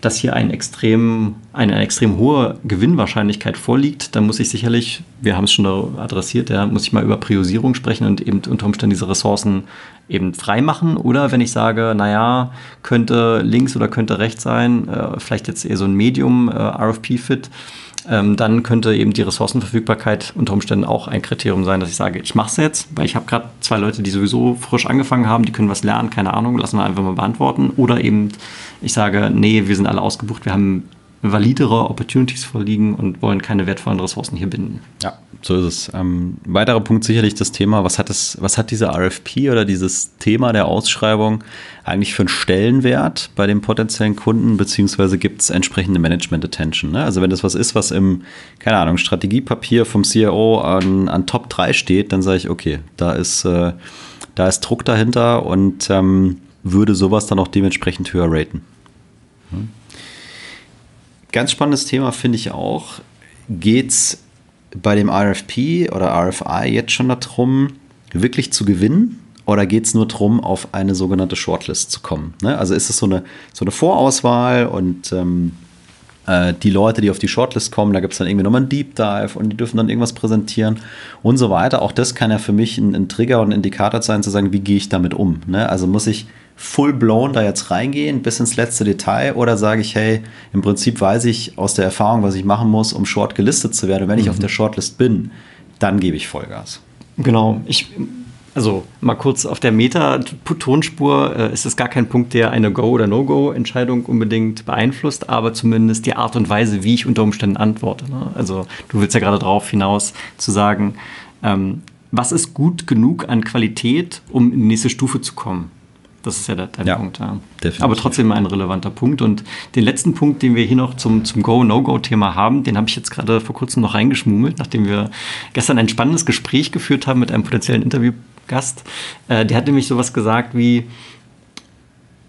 dass hier ein extrem, eine extrem hohe Gewinnwahrscheinlichkeit vorliegt, dann muss ich sicherlich, wir haben es schon adressiert, ja, muss ich mal über Priorisierung sprechen und eben unter Umständen diese Ressourcen eben freimachen. Oder wenn ich sage, naja, könnte links oder könnte rechts sein, äh, vielleicht jetzt eher so ein Medium äh, RFP-Fit, ähm, dann könnte eben die Ressourcenverfügbarkeit unter Umständen auch ein Kriterium sein, dass ich sage, ich mache es jetzt, weil ich habe gerade zwei Leute, die sowieso frisch angefangen haben, die können was lernen, keine Ahnung, lassen wir einfach mal beantworten. Oder eben ich sage, nee, wir sind alle ausgebucht, wir haben validere Opportunities vorliegen und wollen keine wertvollen Ressourcen hier binden. Ja, so ist es. Ähm, weiterer Punkt sicherlich das Thema, was hat es, was hat diese RFP oder dieses Thema der Ausschreibung eigentlich für einen Stellenwert bei den potenziellen Kunden, beziehungsweise gibt es entsprechende Management Attention. Ne? Also wenn das was ist, was im, keine Ahnung, Strategiepapier vom CIO an, an Top 3 steht, dann sage ich, okay, da ist, äh, da ist Druck dahinter und ähm, würde sowas dann auch dementsprechend höher raten. Hm. Ganz spannendes Thema finde ich auch. Geht es bei dem RFP oder RFI jetzt schon darum, wirklich zu gewinnen? Oder geht es nur darum, auf eine sogenannte Shortlist zu kommen? Ne? Also ist es so eine, so eine Vorauswahl und ähm, äh, die Leute, die auf die Shortlist kommen, da gibt es dann irgendwie nochmal einen Deep Dive und die dürfen dann irgendwas präsentieren und so weiter. Auch das kann ja für mich ein, ein Trigger und ein Indikator sein, zu sagen, wie gehe ich damit um? Ne? Also muss ich full blown da jetzt reingehen, bis ins letzte Detail, oder sage ich, hey, im Prinzip weiß ich aus der Erfahrung, was ich machen muss, um Short gelistet zu werden. Und wenn mhm. ich auf der Shortlist bin, dann gebe ich Vollgas. Genau. Ich, also mal kurz auf der Meta-Tonspur äh, ist es gar kein Punkt, der eine Go- oder No-Go-Entscheidung unbedingt beeinflusst, aber zumindest die Art und Weise, wie ich unter Umständen antworte. Ne? Also du willst ja gerade darauf hinaus zu sagen, ähm, was ist gut genug an Qualität, um in die nächste Stufe zu kommen? Das ist ja der, der ja, Punkt. Ja. Aber trotzdem ein relevanter Punkt. Und den letzten Punkt, den wir hier noch zum, zum Go-No-Go-Thema haben, den habe ich jetzt gerade vor kurzem noch reingeschmummelt, nachdem wir gestern ein spannendes Gespräch geführt haben mit einem potenziellen Interviewgast. Äh, der hat nämlich sowas gesagt wie,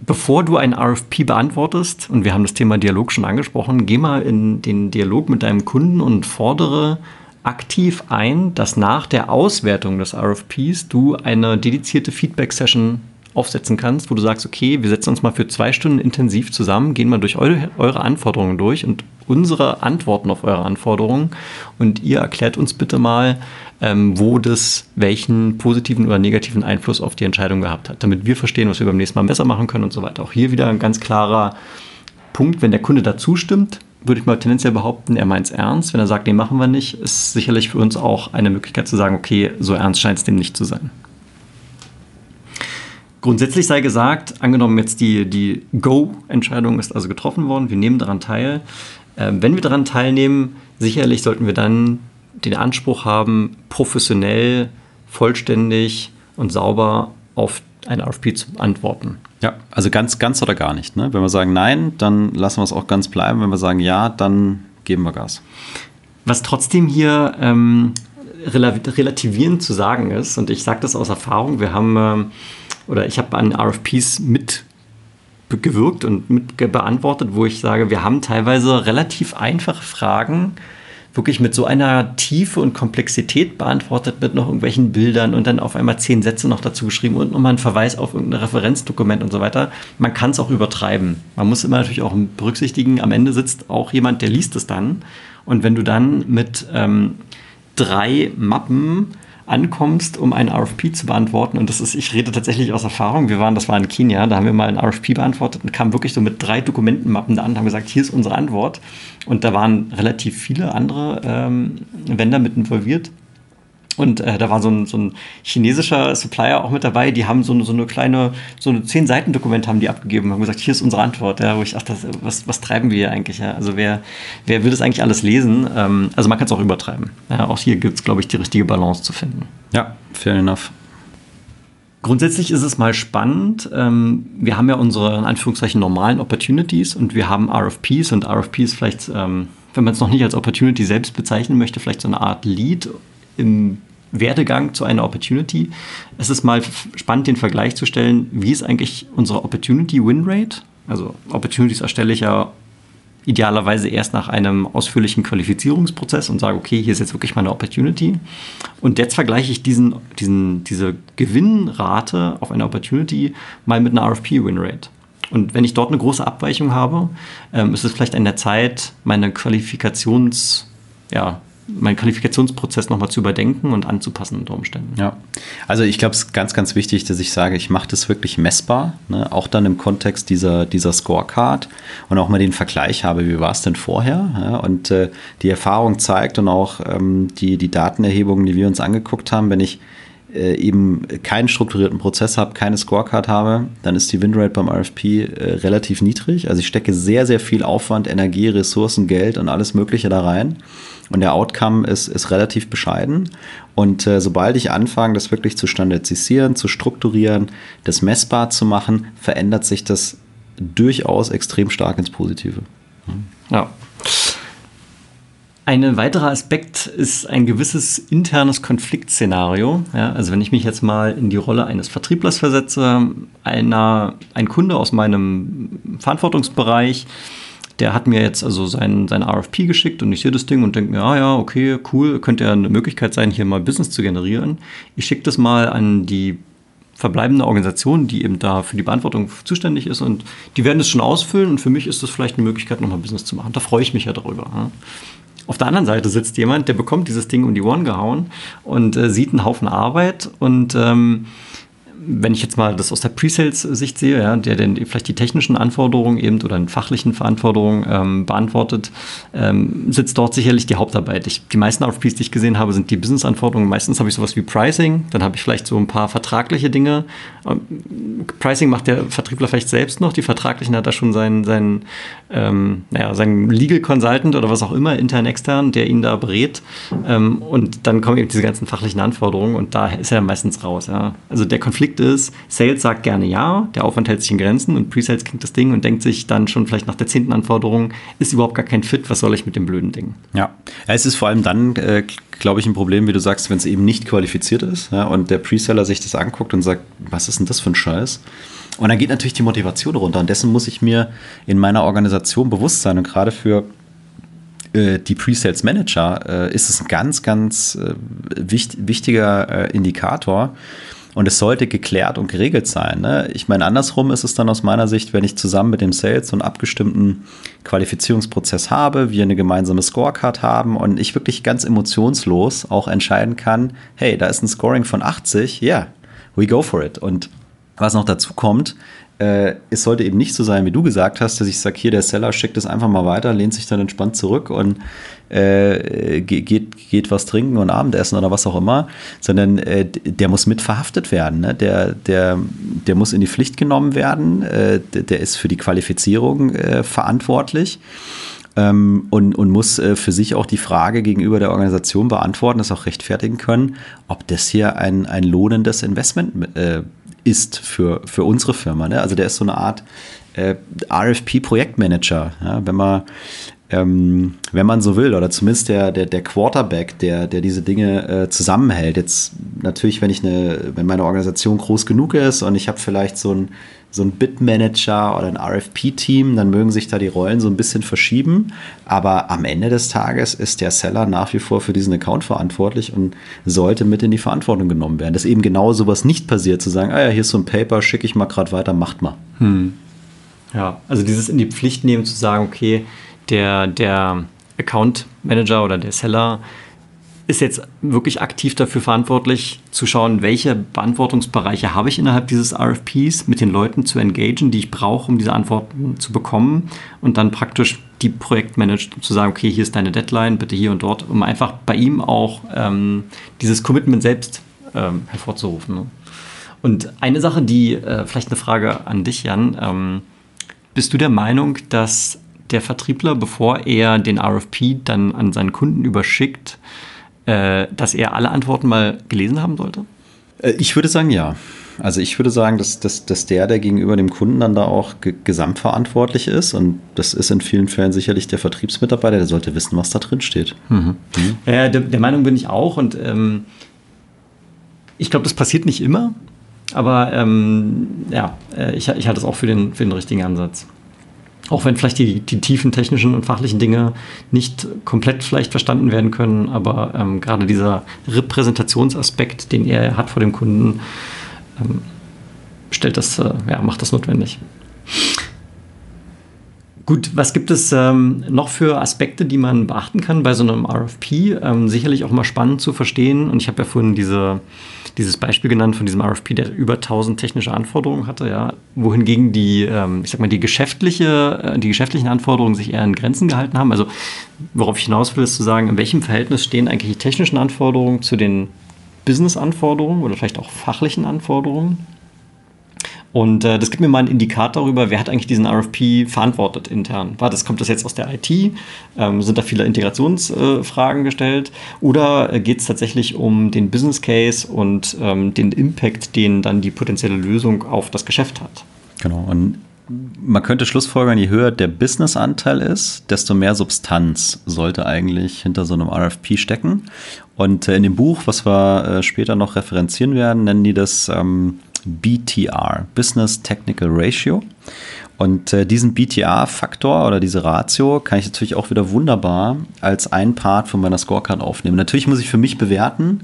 bevor du ein RFP beantwortest, und wir haben das Thema Dialog schon angesprochen, geh mal in den Dialog mit deinem Kunden und fordere aktiv ein, dass nach der Auswertung des RFPs du eine dedizierte Feedback-Session aufsetzen kannst, wo du sagst, okay, wir setzen uns mal für zwei Stunden intensiv zusammen, gehen mal durch eure, eure Anforderungen durch und unsere Antworten auf eure Anforderungen und ihr erklärt uns bitte mal, ähm, wo das welchen positiven oder negativen Einfluss auf die Entscheidung gehabt hat, damit wir verstehen, was wir beim nächsten Mal besser machen können und so weiter. Auch hier wieder ein ganz klarer Punkt, wenn der Kunde dazu stimmt, würde ich mal tendenziell behaupten, er meint es ernst. Wenn er sagt, nee, machen wir nicht, ist sicherlich für uns auch eine Möglichkeit zu sagen, okay, so ernst scheint es dem nicht zu sein. Grundsätzlich sei gesagt, angenommen jetzt die, die Go-Entscheidung ist also getroffen worden, wir nehmen daran teil. Äh, wenn wir daran teilnehmen, sicherlich sollten wir dann den Anspruch haben, professionell, vollständig und sauber auf ein RFP zu antworten. Ja, also ganz, ganz oder gar nicht. Ne? Wenn wir sagen Nein, dann lassen wir es auch ganz bleiben. Wenn wir sagen Ja, dann geben wir Gas. Was trotzdem hier ähm, relativierend zu sagen ist, und ich sage das aus Erfahrung, wir haben ähm, oder ich habe an RFPs mit gewirkt und mit beantwortet, wo ich sage, wir haben teilweise relativ einfache Fragen wirklich mit so einer Tiefe und Komplexität beantwortet mit noch irgendwelchen Bildern und dann auf einmal zehn Sätze noch dazu geschrieben und nochmal ein Verweis auf irgendein Referenzdokument und so weiter. Man kann es auch übertreiben. Man muss immer natürlich auch berücksichtigen, am Ende sitzt auch jemand, der liest es dann. Und wenn du dann mit ähm, drei Mappen ankommst, um einen RFP zu beantworten. Und das ist, ich rede tatsächlich aus Erfahrung. Wir waren, das war in Kenia, da haben wir mal einen RFP beantwortet und kamen wirklich so mit drei Dokumentenmappen da an und haben gesagt, hier ist unsere Antwort. Und da waren relativ viele andere ähm, Vendor mit involviert. Und äh, da war so ein, so ein chinesischer Supplier auch mit dabei, die haben so eine, so eine kleine, so ein zehn Seiten Dokument haben die abgegeben und haben gesagt, hier ist unsere Antwort, ja, wo ich dachte, was, was treiben wir hier eigentlich? Ja? Also wer, wer will das eigentlich alles lesen? Ähm, also man kann es auch übertreiben. Ja, auch hier gibt es, glaube ich, die richtige Balance zu finden. Ja, fair enough. Grundsätzlich ist es mal spannend. Ähm, wir haben ja unsere in Anführungszeichen normalen Opportunities und wir haben RFPs und RFPs vielleicht, ähm, wenn man es noch nicht als Opportunity selbst bezeichnen möchte, vielleicht so eine Art Lead im Werdegang zu einer Opportunity. Es ist mal spannend, den Vergleich zu stellen, wie ist eigentlich unsere Opportunity Win Rate? Also Opportunities erstelle ich ja idealerweise erst nach einem ausführlichen Qualifizierungsprozess und sage, okay, hier ist jetzt wirklich meine Opportunity. Und jetzt vergleiche ich diesen, diesen, diese Gewinnrate auf eine Opportunity mal mit einer RFP-Win-Rate. Und wenn ich dort eine große Abweichung habe, ähm, ist es vielleicht an der Zeit, meine Qualifikations, ja, meinen Qualifikationsprozess nochmal zu überdenken und anzupassen unter Umständen. Ja, also ich glaube, es ist ganz, ganz wichtig, dass ich sage, ich mache das wirklich messbar, ne? auch dann im Kontext dieser, dieser Scorecard und auch mal den Vergleich habe, wie war es denn vorher? Ja? Und äh, die Erfahrung zeigt und auch ähm, die, die Datenerhebungen, die wir uns angeguckt haben, wenn ich äh, eben keinen strukturierten Prozess habe, keine Scorecard habe, dann ist die Winrate beim RFP äh, relativ niedrig. Also ich stecke sehr, sehr viel Aufwand, Energie, Ressourcen, Geld und alles Mögliche da rein. Und der Outcome ist, ist relativ bescheiden. Und äh, sobald ich anfange, das wirklich zu standardisieren, zu strukturieren, das messbar zu machen, verändert sich das durchaus extrem stark ins Positive. Ja. Ein weiterer Aspekt ist ein gewisses internes Konfliktszenario. Ja, also wenn ich mich jetzt mal in die Rolle eines Vertrieblers versetze, einer, ein Kunde aus meinem Verantwortungsbereich, der hat mir jetzt also sein, sein RFP geschickt und ich sehe das Ding und denke mir, ja, ja, okay, cool, könnte ja eine Möglichkeit sein, hier mal Business zu generieren. Ich schicke das mal an die verbleibende Organisation, die eben da für die Beantwortung zuständig ist und die werden es schon ausfüllen und für mich ist das vielleicht eine Möglichkeit, nochmal Business zu machen. Da freue ich mich ja drüber. Auf der anderen Seite sitzt jemand, der bekommt dieses Ding um die Ohren gehauen und äh, sieht einen Haufen Arbeit und ähm, wenn ich jetzt mal das aus der Pre-Sales-Sicht sehe, ja, der denn vielleicht die technischen Anforderungen eben oder die fachlichen Verantwortungen ähm, beantwortet, ähm, sitzt dort sicherlich die Hauptarbeit. Ich, die meisten RFPs, die ich gesehen habe, sind die Business-Anforderungen. Meistens habe ich sowas wie Pricing, dann habe ich vielleicht so ein paar vertragliche Dinge. Ähm, Pricing macht der Vertriebler vielleicht selbst noch, die vertraglichen hat da schon seinen, seinen, ähm, naja, seinen Legal Consultant oder was auch immer, intern, extern, der ihn da berät. Ähm, und dann kommen eben diese ganzen fachlichen Anforderungen und da ist er meistens raus. Ja. Also der Konflikt Konflikt ist, Sales sagt gerne ja, der Aufwand hält sich in Grenzen und Pre-Sales kriegt das Ding und denkt sich dann schon vielleicht nach der zehnten Anforderung, ist überhaupt gar kein Fit, was soll ich mit dem blöden Ding? Ja, es ist vor allem dann, äh, glaube ich, ein Problem, wie du sagst, wenn es eben nicht qualifiziert ist ja, und der Pre-Seller sich das anguckt und sagt, was ist denn das für ein Scheiß? Und dann geht natürlich die Motivation runter und dessen muss ich mir in meiner Organisation bewusst sein und gerade für äh, die Pre-Sales Manager äh, ist es ein ganz, ganz äh, wichtig, wichtiger äh, Indikator, und es sollte geklärt und geregelt sein. Ne? Ich meine, andersrum ist es dann aus meiner Sicht, wenn ich zusammen mit dem Sales so einen abgestimmten Qualifizierungsprozess habe, wir eine gemeinsame Scorecard haben und ich wirklich ganz emotionslos auch entscheiden kann, hey, da ist ein Scoring von 80, ja, yeah, we go for it. Und was noch dazu kommt, äh, es sollte eben nicht so sein, wie du gesagt hast, dass ich sage, hier, der Seller schickt es einfach mal weiter, lehnt sich dann entspannt zurück und äh, geht, geht was trinken und Abendessen oder was auch immer, sondern äh, der muss mit verhaftet werden. Ne? Der, der, der muss in die Pflicht genommen werden, äh, der, der, ist für die Qualifizierung äh, verantwortlich. Ähm, und, und muss äh, für sich auch die Frage gegenüber der Organisation beantworten, das auch rechtfertigen können, ob das hier ein, ein lohnendes Investment äh, ist für, für unsere Firma. Ne? Also der ist so eine Art RFP-Projektmanager. Wenn man ähm, wenn man so will, oder zumindest der, der, der Quarterback, der, der diese Dinge äh, zusammenhält. Jetzt natürlich, wenn ich eine, wenn meine Organisation groß genug ist und ich habe vielleicht so ein, so ein Bid-Manager oder ein RFP-Team, dann mögen sich da die Rollen so ein bisschen verschieben. Aber am Ende des Tages ist der Seller nach wie vor für diesen Account verantwortlich und sollte mit in die Verantwortung genommen werden. Dass eben genau sowas nicht passiert, zu sagen, ah ja, hier ist so ein Paper, schicke ich mal gerade weiter, macht mal. Hm. Ja, also dieses in die Pflicht nehmen, zu sagen, okay, der, der Account Manager oder der Seller ist jetzt wirklich aktiv dafür verantwortlich, zu schauen, welche Beantwortungsbereiche habe ich innerhalb dieses RFPs, mit den Leuten zu engagieren, die ich brauche, um diese Antworten zu bekommen und dann praktisch die Projektmanager zu sagen, okay, hier ist deine Deadline, bitte hier und dort, um einfach bei ihm auch ähm, dieses Commitment selbst ähm, hervorzurufen. Ne? Und eine Sache, die, äh, vielleicht eine Frage an dich, Jan, ähm, bist du der Meinung, dass der Vertriebler, bevor er den RFP dann an seinen Kunden überschickt, äh, dass er alle Antworten mal gelesen haben sollte? Äh, ich würde sagen, ja. Also ich würde sagen, dass, dass, dass der, der gegenüber dem Kunden dann da auch gesamtverantwortlich ist, und das ist in vielen Fällen sicherlich der Vertriebsmitarbeiter, der sollte wissen, was da drin steht. Mhm. Mhm. Ja, der, der, Meinung bin ich auch und ähm, ich glaube, das passiert nicht immer, aber ähm, ja, äh, ich, ich halte es auch für den, für den richtigen Ansatz. Auch wenn vielleicht die, die tiefen technischen und fachlichen Dinge nicht komplett vielleicht verstanden werden können, aber ähm, gerade dieser Repräsentationsaspekt, den er hat vor dem Kunden, ähm, stellt das, äh, ja, macht das notwendig. Gut, was gibt es ähm, noch für Aspekte, die man beachten kann bei so einem RFP? Ähm, sicherlich auch mal spannend zu verstehen. Und ich habe ja vorhin diese dieses Beispiel genannt von diesem RFP, der über 1000 technische Anforderungen hatte, ja, wohingegen die, ähm, ich sag mal, die geschäftliche, äh, die geschäftlichen Anforderungen sich eher in Grenzen gehalten haben. Also, worauf ich hinaus will, ist zu sagen, in welchem Verhältnis stehen eigentlich die technischen Anforderungen zu den Business-Anforderungen oder vielleicht auch fachlichen Anforderungen. Und äh, das gibt mir mal einen Indikator darüber, wer hat eigentlich diesen RFP verantwortet intern. War das, kommt das jetzt aus der IT? Ähm, sind da viele Integrationsfragen äh, gestellt? Oder äh, geht es tatsächlich um den Business Case und ähm, den Impact, den dann die potenzielle Lösung auf das Geschäft hat? Genau. Und man könnte schlussfolgern, je höher der Business-Anteil ist, desto mehr Substanz sollte eigentlich hinter so einem RFP stecken. Und äh, in dem Buch, was wir äh, später noch referenzieren werden, nennen die das ähm, BTR, Business Technical Ratio. Und äh, diesen BTR-Faktor oder diese Ratio kann ich natürlich auch wieder wunderbar als ein Part von meiner Scorecard aufnehmen. Natürlich muss ich für mich bewerten,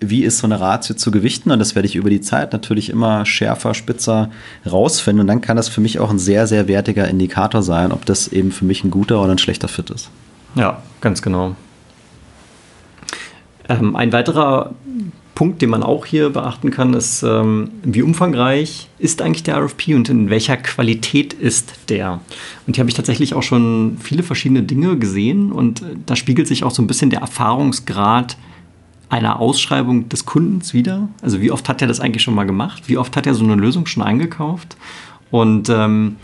wie ist so eine Ratio zu gewichten und das werde ich über die Zeit natürlich immer schärfer, spitzer rausfinden und dann kann das für mich auch ein sehr, sehr wertiger Indikator sein, ob das eben für mich ein guter oder ein schlechter Fit ist. Ja, ganz genau. Ähm, ein weiterer Punkt, den man auch hier beachten kann, ist, ähm, wie umfangreich ist eigentlich der RFP und in welcher Qualität ist der? Und hier habe ich tatsächlich auch schon viele verschiedene Dinge gesehen und äh, da spiegelt sich auch so ein bisschen der Erfahrungsgrad einer Ausschreibung des Kundens wieder. Also wie oft hat er das eigentlich schon mal gemacht? Wie oft hat er so eine Lösung schon eingekauft? Und ähm,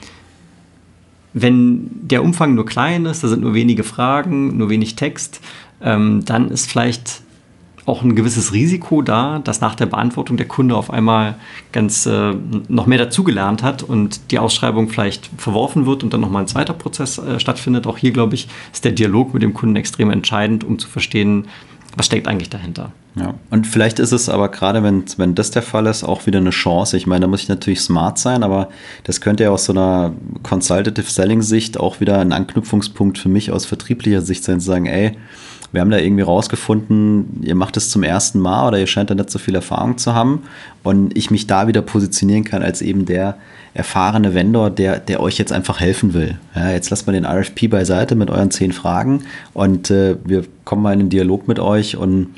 wenn der Umfang nur klein ist, da sind nur wenige Fragen, nur wenig Text, ähm, dann ist vielleicht auch ein gewisses Risiko da, dass nach der Beantwortung der Kunde auf einmal ganz äh, noch mehr dazugelernt hat und die Ausschreibung vielleicht verworfen wird und dann nochmal ein zweiter Prozess äh, stattfindet. Auch hier, glaube ich, ist der Dialog mit dem Kunden extrem entscheidend, um zu verstehen, was steckt eigentlich dahinter. Ja, und vielleicht ist es aber gerade, wenn, wenn das der Fall ist, auch wieder eine Chance. Ich meine, da muss ich natürlich smart sein, aber das könnte ja aus so einer Consultative Selling Sicht auch wieder ein Anknüpfungspunkt für mich aus vertrieblicher Sicht sein, zu sagen, ey, wir haben da irgendwie rausgefunden, ihr macht es zum ersten Mal oder ihr scheint da nicht so viel Erfahrung zu haben und ich mich da wieder positionieren kann als eben der erfahrene Vendor, der, der euch jetzt einfach helfen will. Ja, jetzt lasst mal den RFP beiseite mit euren zehn Fragen und äh, wir kommen mal in den Dialog mit euch und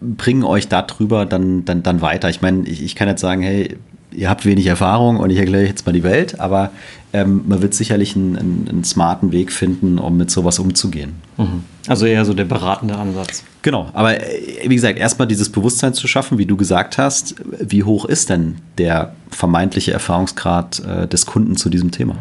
bringen euch darüber dann, dann, dann weiter. Ich meine, ich, ich kann jetzt sagen, hey, ihr habt wenig Erfahrung und ich erkläre jetzt mal die Welt, aber ähm, man wird sicherlich einen, einen, einen, smarten Weg finden, um mit sowas umzugehen. Mhm. Also eher so der beratende Ansatz. Genau, aber äh, wie gesagt, erstmal dieses Bewusstsein zu schaffen, wie du gesagt hast, wie hoch ist denn der vermeintliche Erfahrungsgrad äh, des Kunden zu diesem Thema?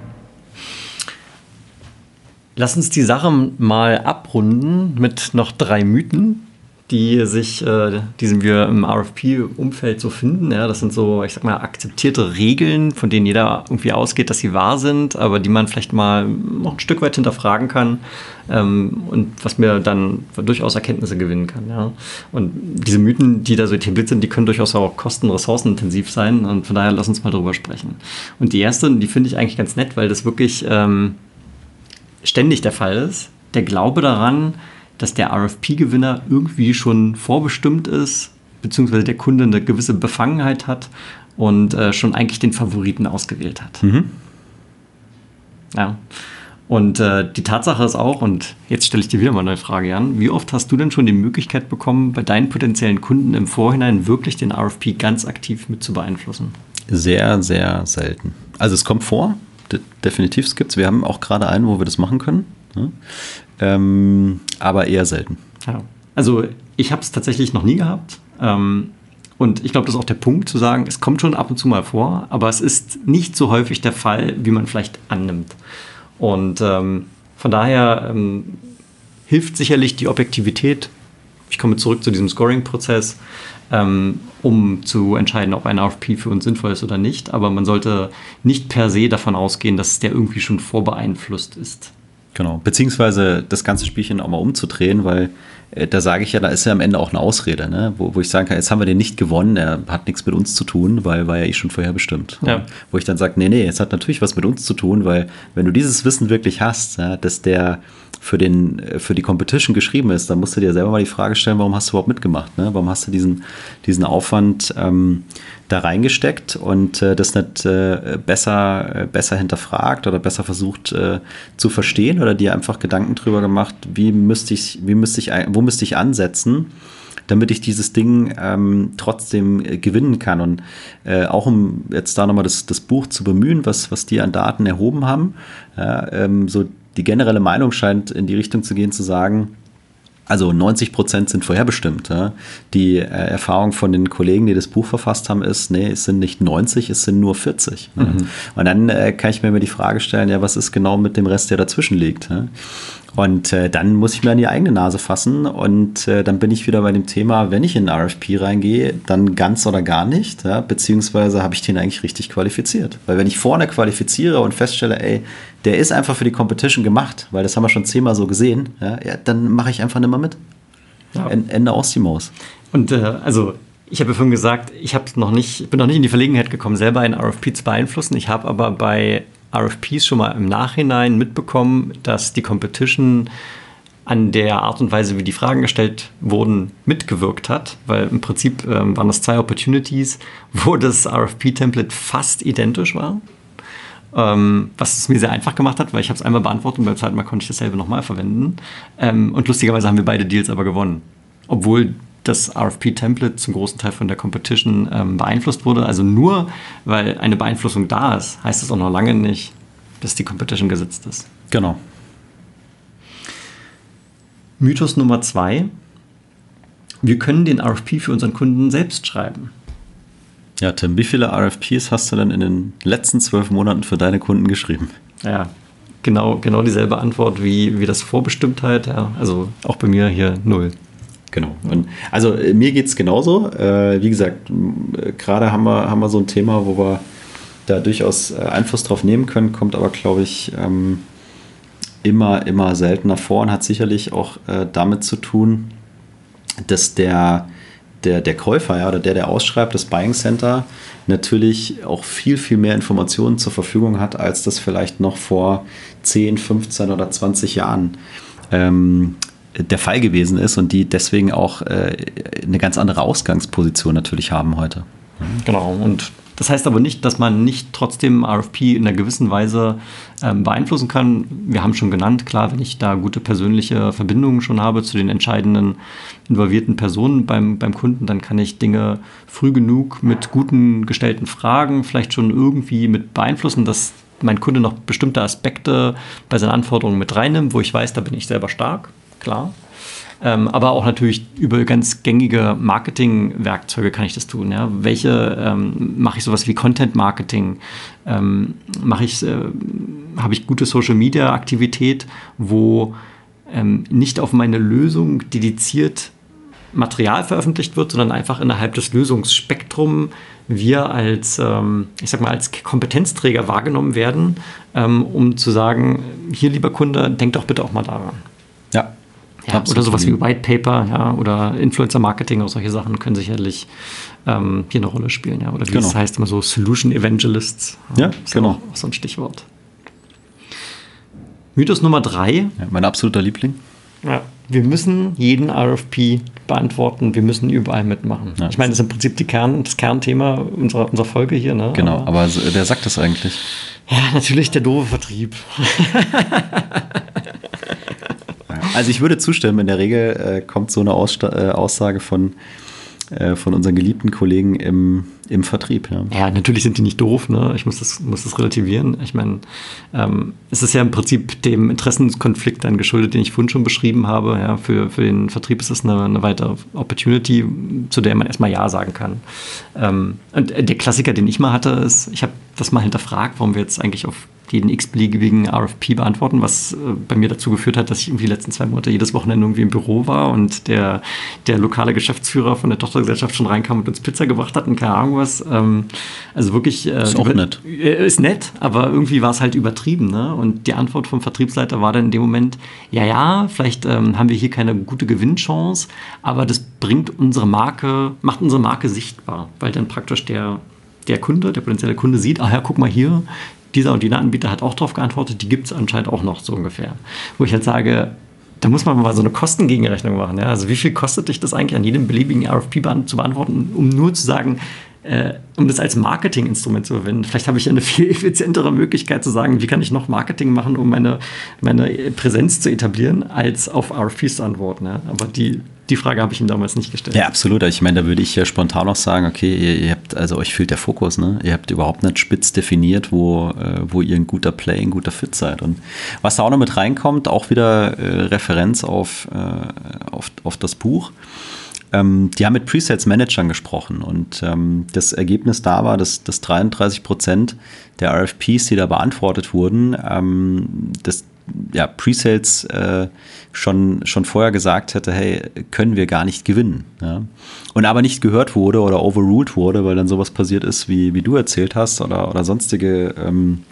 Lass uns die Sache mal abrunden mit noch drei Mythen, die sich, äh, die wir im RFP-Umfeld so finden. Ja, das sind so, ich sag mal, akzeptierte Regeln, von denen jeder irgendwie ausgeht, dass sie wahr sind, aber die man vielleicht mal noch ein Stück weit hinterfragen kann ähm, und was mir dann durchaus Erkenntnisse gewinnen kann. Ja. Und diese Mythen, die da so etabliert sind, die können durchaus auch kosten- und ressourcenintensiv sein und von daher lass uns mal drüber sprechen. Und die erste, die finde ich eigentlich ganz nett, weil das wirklich ähm, ständig der Fall ist. Der Glaube daran, dass der RFP-Gewinner irgendwie schon vorbestimmt ist, beziehungsweise der Kunde eine gewisse Befangenheit hat und äh, schon eigentlich den Favoriten ausgewählt hat. Mhm. Ja. Und äh, die Tatsache ist auch, und jetzt stelle ich dir wieder mal eine Frage an, wie oft hast du denn schon die Möglichkeit bekommen, bei deinen potenziellen Kunden im Vorhinein wirklich den RFP ganz aktiv mit zu beeinflussen? Sehr, sehr selten. Also es kommt vor, de definitiv es gibt es. Wir haben auch gerade einen, wo wir das machen können. Ähm, aber eher selten. Ja. Also ich habe es tatsächlich noch nie gehabt. Ähm, und ich glaube, das ist auch der Punkt zu sagen, es kommt schon ab und zu mal vor, aber es ist nicht so häufig der Fall, wie man vielleicht annimmt. Und ähm, von daher ähm, hilft sicherlich die Objektivität. Ich komme zurück zu diesem Scoring-Prozess, ähm, um zu entscheiden, ob ein RFP für uns sinnvoll ist oder nicht. Aber man sollte nicht per se davon ausgehen, dass der irgendwie schon vorbeeinflusst ist. Genau, beziehungsweise das ganze Spielchen auch mal umzudrehen, weil äh, da sage ich ja, da ist ja am Ende auch eine Ausrede, ne? wo, wo ich sagen kann, jetzt haben wir den nicht gewonnen, er hat nichts mit uns zu tun, weil war ja eh schon vorher bestimmt. Ja. Wo ich dann sage, nee, nee, es hat natürlich was mit uns zu tun, weil wenn du dieses Wissen wirklich hast, ja, dass der für, den, für die Competition geschrieben ist, dann musst du dir selber mal die Frage stellen, warum hast du überhaupt mitgemacht? Ne? Warum hast du diesen, diesen Aufwand ähm, da reingesteckt und äh, das nicht äh, besser, äh, besser hinterfragt oder besser versucht äh, zu verstehen oder dir einfach Gedanken drüber gemacht, wie müsste ich, wie müsste ich, wo müsste ich ansetzen? damit ich dieses Ding ähm, trotzdem äh, gewinnen kann. Und äh, auch um jetzt da nochmal das, das Buch zu bemühen, was, was die an Daten erhoben haben, ja, ähm, so die generelle Meinung scheint in die Richtung zu gehen, zu sagen, also 90 Prozent sind vorherbestimmt. Ja. Die äh, Erfahrung von den Kollegen, die das Buch verfasst haben, ist, nee, es sind nicht 90, es sind nur 40. Mhm. Ja. Und dann äh, kann ich mir immer die Frage stellen, ja, was ist genau mit dem Rest, der dazwischen liegt? Ja. Und äh, dann muss ich mir an die eigene Nase fassen und äh, dann bin ich wieder bei dem Thema, wenn ich in einen RFP reingehe, dann ganz oder gar nicht, ja, beziehungsweise habe ich den eigentlich richtig qualifiziert. Weil wenn ich vorne qualifiziere und feststelle, ey, der ist einfach für die Competition gemacht, weil das haben wir schon zehnmal so gesehen, ja, ja dann mache ich einfach nicht mehr mit. Ja. Ende aus die Maus. Und äh, also ich habe ja vorhin gesagt, ich habe noch nicht, bin noch nicht in die Verlegenheit gekommen, selber einen RFP zu beeinflussen. Ich habe aber bei RFPs schon mal im Nachhinein mitbekommen, dass die Competition an der Art und Weise, wie die Fragen gestellt wurden, mitgewirkt hat, weil im Prinzip ähm, waren das zwei Opportunities, wo das RFP-Template fast identisch war. Ähm, was es mir sehr einfach gemacht hat, weil ich habe es einmal beantwortet und beim zweiten Mal konnte ich dasselbe nochmal verwenden. Ähm, und lustigerweise haben wir beide Deals aber gewonnen. Obwohl das RFP-Template zum großen Teil von der Competition ähm, beeinflusst wurde. Also nur weil eine Beeinflussung da ist, heißt es auch noch lange nicht, dass die Competition gesetzt ist. Genau. Mythos Nummer zwei. Wir können den RFP für unseren Kunden selbst schreiben. Ja, Tim, wie viele RFPs hast du denn in den letzten zwölf Monaten für deine Kunden geschrieben? Ja, genau, genau dieselbe Antwort wie, wie das Vorbestimmtheit. Ja, also auch bei mir hier null. Genau. Und also äh, mir geht es genauso. Äh, wie gesagt, äh, gerade haben wir, haben wir so ein Thema, wo wir da durchaus äh, Einfluss drauf nehmen können, kommt aber, glaube ich, ähm, immer, immer seltener vor und hat sicherlich auch äh, damit zu tun, dass der, der, der Käufer ja, oder der, der ausschreibt, das Buying Center, natürlich auch viel, viel mehr Informationen zur Verfügung hat, als das vielleicht noch vor 10, 15 oder 20 Jahren ähm, der Fall gewesen ist und die deswegen auch äh, eine ganz andere Ausgangsposition natürlich haben heute. Genau, und das heißt aber nicht, dass man nicht trotzdem RFP in einer gewissen Weise ähm, beeinflussen kann. Wir haben schon genannt, klar, wenn ich da gute persönliche Verbindungen schon habe zu den entscheidenden involvierten Personen beim, beim Kunden, dann kann ich Dinge früh genug mit guten gestellten Fragen vielleicht schon irgendwie mit beeinflussen, dass mein Kunde noch bestimmte Aspekte bei seinen Anforderungen mit reinnimmt, wo ich weiß, da bin ich selber stark klar. Ähm, aber auch natürlich über ganz gängige Marketing-Werkzeuge kann ich das tun. Ja? Welche ähm, mache ich sowas wie Content-Marketing? Ähm, mache ich, äh, habe ich gute Social-Media-Aktivität, wo ähm, nicht auf meine Lösung dediziert Material veröffentlicht wird, sondern einfach innerhalb des Lösungsspektrums wir als, ähm, ich sag mal, als Kompetenzträger wahrgenommen werden, ähm, um zu sagen, hier lieber Kunde, denk doch bitte auch mal daran. Ja, ja, oder sowas wie White Paper ja, oder Influencer Marketing oder solche Sachen können sicherlich ähm, hier eine Rolle spielen. Ja. Oder wie genau. es heißt immer so Solution Evangelists. Ja, ist genau. Auch so ein Stichwort. Mythos Nummer drei. Ja, mein absoluter Liebling. Ja, wir müssen jeden RFP beantworten, wir müssen überall mitmachen. Ja. Ich meine, das ist im Prinzip die Kern, das Kernthema unserer, unserer Folge hier. Ne? Genau, aber, aber wer sagt das eigentlich? Ja, natürlich der doofe Vertrieb. Also ich würde zustimmen, in der Regel äh, kommt so eine Aussta äh, Aussage von, äh, von unseren geliebten Kollegen im, im Vertrieb. Ja. ja, natürlich sind die nicht doof, ne? ich muss das, muss das relativieren. Ich meine, ähm, es ist ja im Prinzip dem Interessenkonflikt dann geschuldet, den ich vorhin schon beschrieben habe. Ja, für, für den Vertrieb ist es eine, eine weitere Opportunity, zu der man erstmal Ja sagen kann. Ähm, und der Klassiker, den ich mal hatte, ist, ich habe das mal hinterfragt, warum wir jetzt eigentlich auf jeden x-beliebigen RFP beantworten, was äh, bei mir dazu geführt hat, dass ich irgendwie die letzten zwei Monate jedes Wochenende irgendwie im Büro war und der, der lokale Geschäftsführer von der Tochtergesellschaft schon reinkam und uns Pizza gebracht hat und keine Ahnung was. Ähm, also wirklich. Äh, ist auch über, nett. Äh, ist nett, aber irgendwie war es halt übertrieben. Ne? Und die Antwort vom Vertriebsleiter war dann in dem Moment, ja, ja, vielleicht ähm, haben wir hier keine gute Gewinnchance, aber das bringt unsere Marke, macht unsere Marke sichtbar, weil dann praktisch der der Kunde, der potenzielle Kunde sieht, ah ja, guck mal hier, dieser und jener Anbieter hat auch darauf geantwortet, die gibt es anscheinend auch noch so ungefähr. Wo ich halt sage, da muss man mal so eine Kostengegenrechnung machen. Ja? Also wie viel kostet dich das eigentlich an jedem beliebigen RFP zu beantworten, um nur zu sagen, äh, um das als Marketinginstrument zu verwenden. Vielleicht habe ich eine viel effizientere Möglichkeit zu sagen, wie kann ich noch Marketing machen, um meine, meine Präsenz zu etablieren, als auf RFPs zu antworten. Ja? Aber die die Frage habe ich ihm damals nicht gestellt. Ja, absolut. Ich meine, da würde ich ja spontan noch sagen, okay, ihr, ihr, habt, also euch fehlt der Fokus, ne? Ihr habt überhaupt nicht spitz definiert, wo, äh, wo ihr ein guter Play, ein guter Fit seid. Und was da auch noch mit reinkommt, auch wieder äh, Referenz auf, äh, auf, auf das Buch. Ähm, die haben mit Presets-Managern gesprochen und ähm, das Ergebnis da war, dass, dass 33 Prozent der RFPs, die da beantwortet wurden, ähm, das ja, Presales äh, schon, schon vorher gesagt hätte, hey, können wir gar nicht gewinnen. Ja? Und aber nicht gehört wurde oder overruled wurde, weil dann sowas passiert ist, wie, wie du erzählt hast oder, oder sonstige ähm,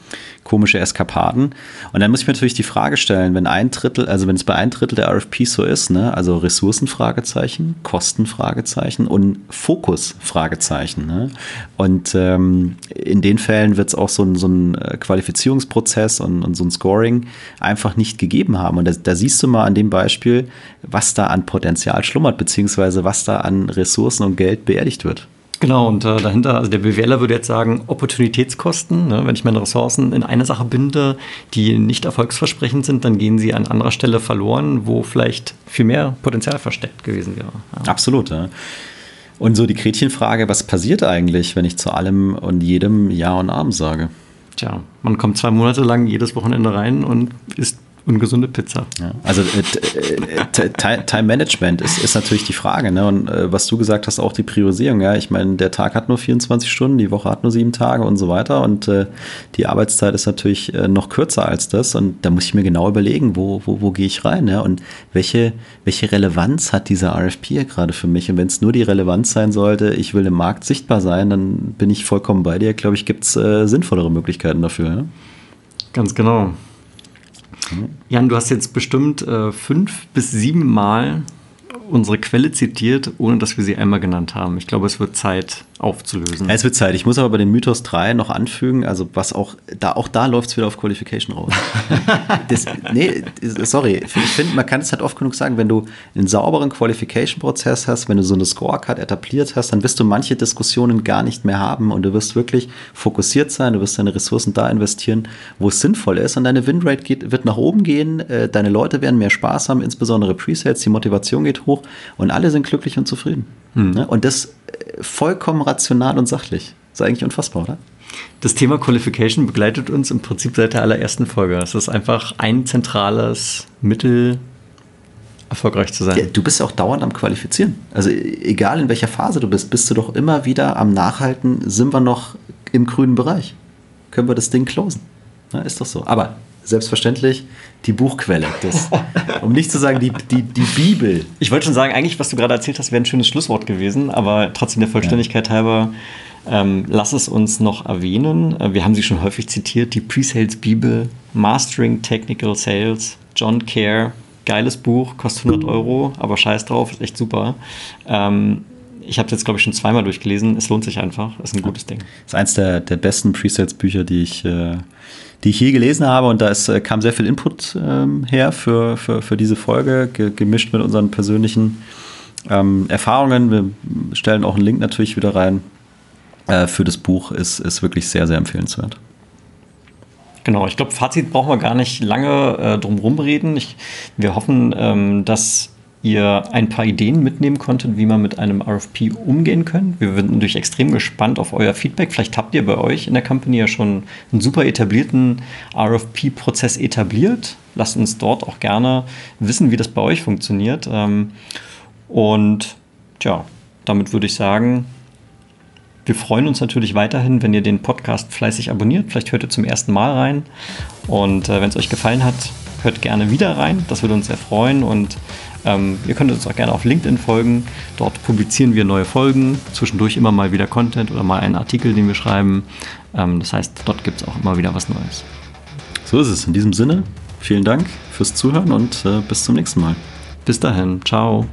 komische Eskapaden. Und dann muss ich mir natürlich die Frage stellen, wenn ein Drittel, also wenn es bei ein Drittel der RFPs so ist, ne, also Ressourcenfragezeichen, Kostenfragezeichen und Fokus-Fragezeichen. Ne? Und ähm, in den Fällen wird es auch so ein, so ein äh, Qualifizierungsprozess und, und, so ein Scoring einfach nicht gegeben haben. Und da, da siehst du mal an dem Beispiel, was da an Potenzial schlummert, beziehungsweise was da an Ressourcen und Geld beerdigt wird. Genau, und äh, dahinter, also der BWLer würde jetzt sagen, Opportunitätskosten. Ne? Wenn ich meine Ressourcen in eine Sache binde, die nicht erfolgsversprechend sind, dann gehen sie an anderer Stelle verloren, wo vielleicht viel mehr Potenzial versteckt gewesen wäre. Ja. Absolut, ja. Und so die Gretchenfrage, was passiert eigentlich, wenn ich zu allem und jedem Ja und Abend sage? Tja, man kommt zwei Monate lang jedes Wochenende rein und isst ungesunde Pizza. Ja, also äh, äh Time Management ist, ist natürlich die Frage. Ne? Und äh, was du gesagt hast, auch die Priorisierung. Ja, ich meine, der Tag hat nur 24 Stunden, die Woche hat nur sieben Tage und so weiter. Und äh, die Arbeitszeit ist natürlich äh, noch kürzer als das. Und da muss ich mir genau überlegen, wo, wo, wo gehe ich rein? Ja? Und welche, welche Relevanz hat dieser RFP gerade für mich? Und wenn es nur die Relevanz sein sollte, ich will im Markt sichtbar sein, dann bin ich vollkommen bei dir. Glaube ich, gibt es äh, sinnvollere Möglichkeiten dafür. Ja? Ganz genau. Jan, du hast jetzt bestimmt äh, fünf bis sieben Mal unsere Quelle zitiert, ohne dass wir sie einmal genannt haben. Ich glaube, es wird Zeit aufzulösen. Ja, es wird Zeit. Ich muss aber bei den Mythos 3 noch anfügen, also was auch, da, auch da läuft es wieder auf Qualification raus. das, nee, sorry, ich finde, man kann es halt oft genug sagen, wenn du einen sauberen Qualification-Prozess hast, wenn du so eine Scorecard etabliert hast, dann wirst du manche Diskussionen gar nicht mehr haben und du wirst wirklich fokussiert sein, du wirst deine Ressourcen da investieren, wo es sinnvoll ist und deine Winrate geht, wird nach oben gehen, äh, deine Leute werden mehr Spaß haben, insbesondere Presets, die Motivation geht hoch und alle sind glücklich und zufrieden. Hm. Und das vollkommen rational und sachlich. Das ist eigentlich unfassbar, oder? Das Thema Qualification begleitet uns im Prinzip seit der allerersten Folge. Es ist einfach ein zentrales Mittel, erfolgreich zu sein. Ja, du bist auch dauernd am Qualifizieren. Also egal in welcher Phase du bist, bist du doch immer wieder am Nachhalten, sind wir noch im grünen Bereich. Können wir das Ding closen? Na, ist doch so. Aber selbstverständlich die Buchquelle. Das, um nicht zu sagen, die, die, die Bibel. Ich wollte schon sagen, eigentlich, was du gerade erzählt hast, wäre ein schönes Schlusswort gewesen, aber trotzdem der Vollständigkeit ja. halber, ähm, lass es uns noch erwähnen. Äh, wir haben sie schon häufig zitiert, die Pre-Sales Bibel, Mastering Technical Sales, John Care, geiles Buch, kostet 100 Euro, aber scheiß drauf, ist echt super. Ähm, ich habe es jetzt, glaube ich, schon zweimal durchgelesen. Es lohnt sich einfach. Ist ein gutes Ding. Das ist eins der, der besten Presets-Bücher, die ich äh, die ich je gelesen habe. Und da ist, äh, kam sehr viel Input ähm, her für, für, für diese Folge, ge gemischt mit unseren persönlichen ähm, Erfahrungen. Wir stellen auch einen Link natürlich wieder rein äh, für das Buch. Ist, ist wirklich sehr, sehr empfehlenswert. Genau, ich glaube, Fazit brauchen wir gar nicht lange äh, drum rumreden. Ich, wir hoffen, ähm, dass ihr ein paar Ideen mitnehmen konntet, wie man mit einem RFP umgehen könnt. Wir sind natürlich extrem gespannt auf euer Feedback. Vielleicht habt ihr bei euch in der Company ja schon einen super etablierten RFP-Prozess etabliert. Lasst uns dort auch gerne wissen, wie das bei euch funktioniert. Ähm, und tja, damit würde ich sagen, wir freuen uns natürlich weiterhin, wenn ihr den Podcast fleißig abonniert. Vielleicht hört ihr zum ersten Mal rein. Und äh, wenn es euch gefallen hat, hört gerne wieder rein. Das würde uns sehr freuen. Und ähm, ihr könnt uns auch gerne auf LinkedIn folgen. Dort publizieren wir neue Folgen, zwischendurch immer mal wieder Content oder mal einen Artikel, den wir schreiben. Ähm, das heißt, dort gibt es auch immer wieder was Neues. So ist es. In diesem Sinne, vielen Dank fürs Zuhören und äh, bis zum nächsten Mal. Bis dahin. Ciao.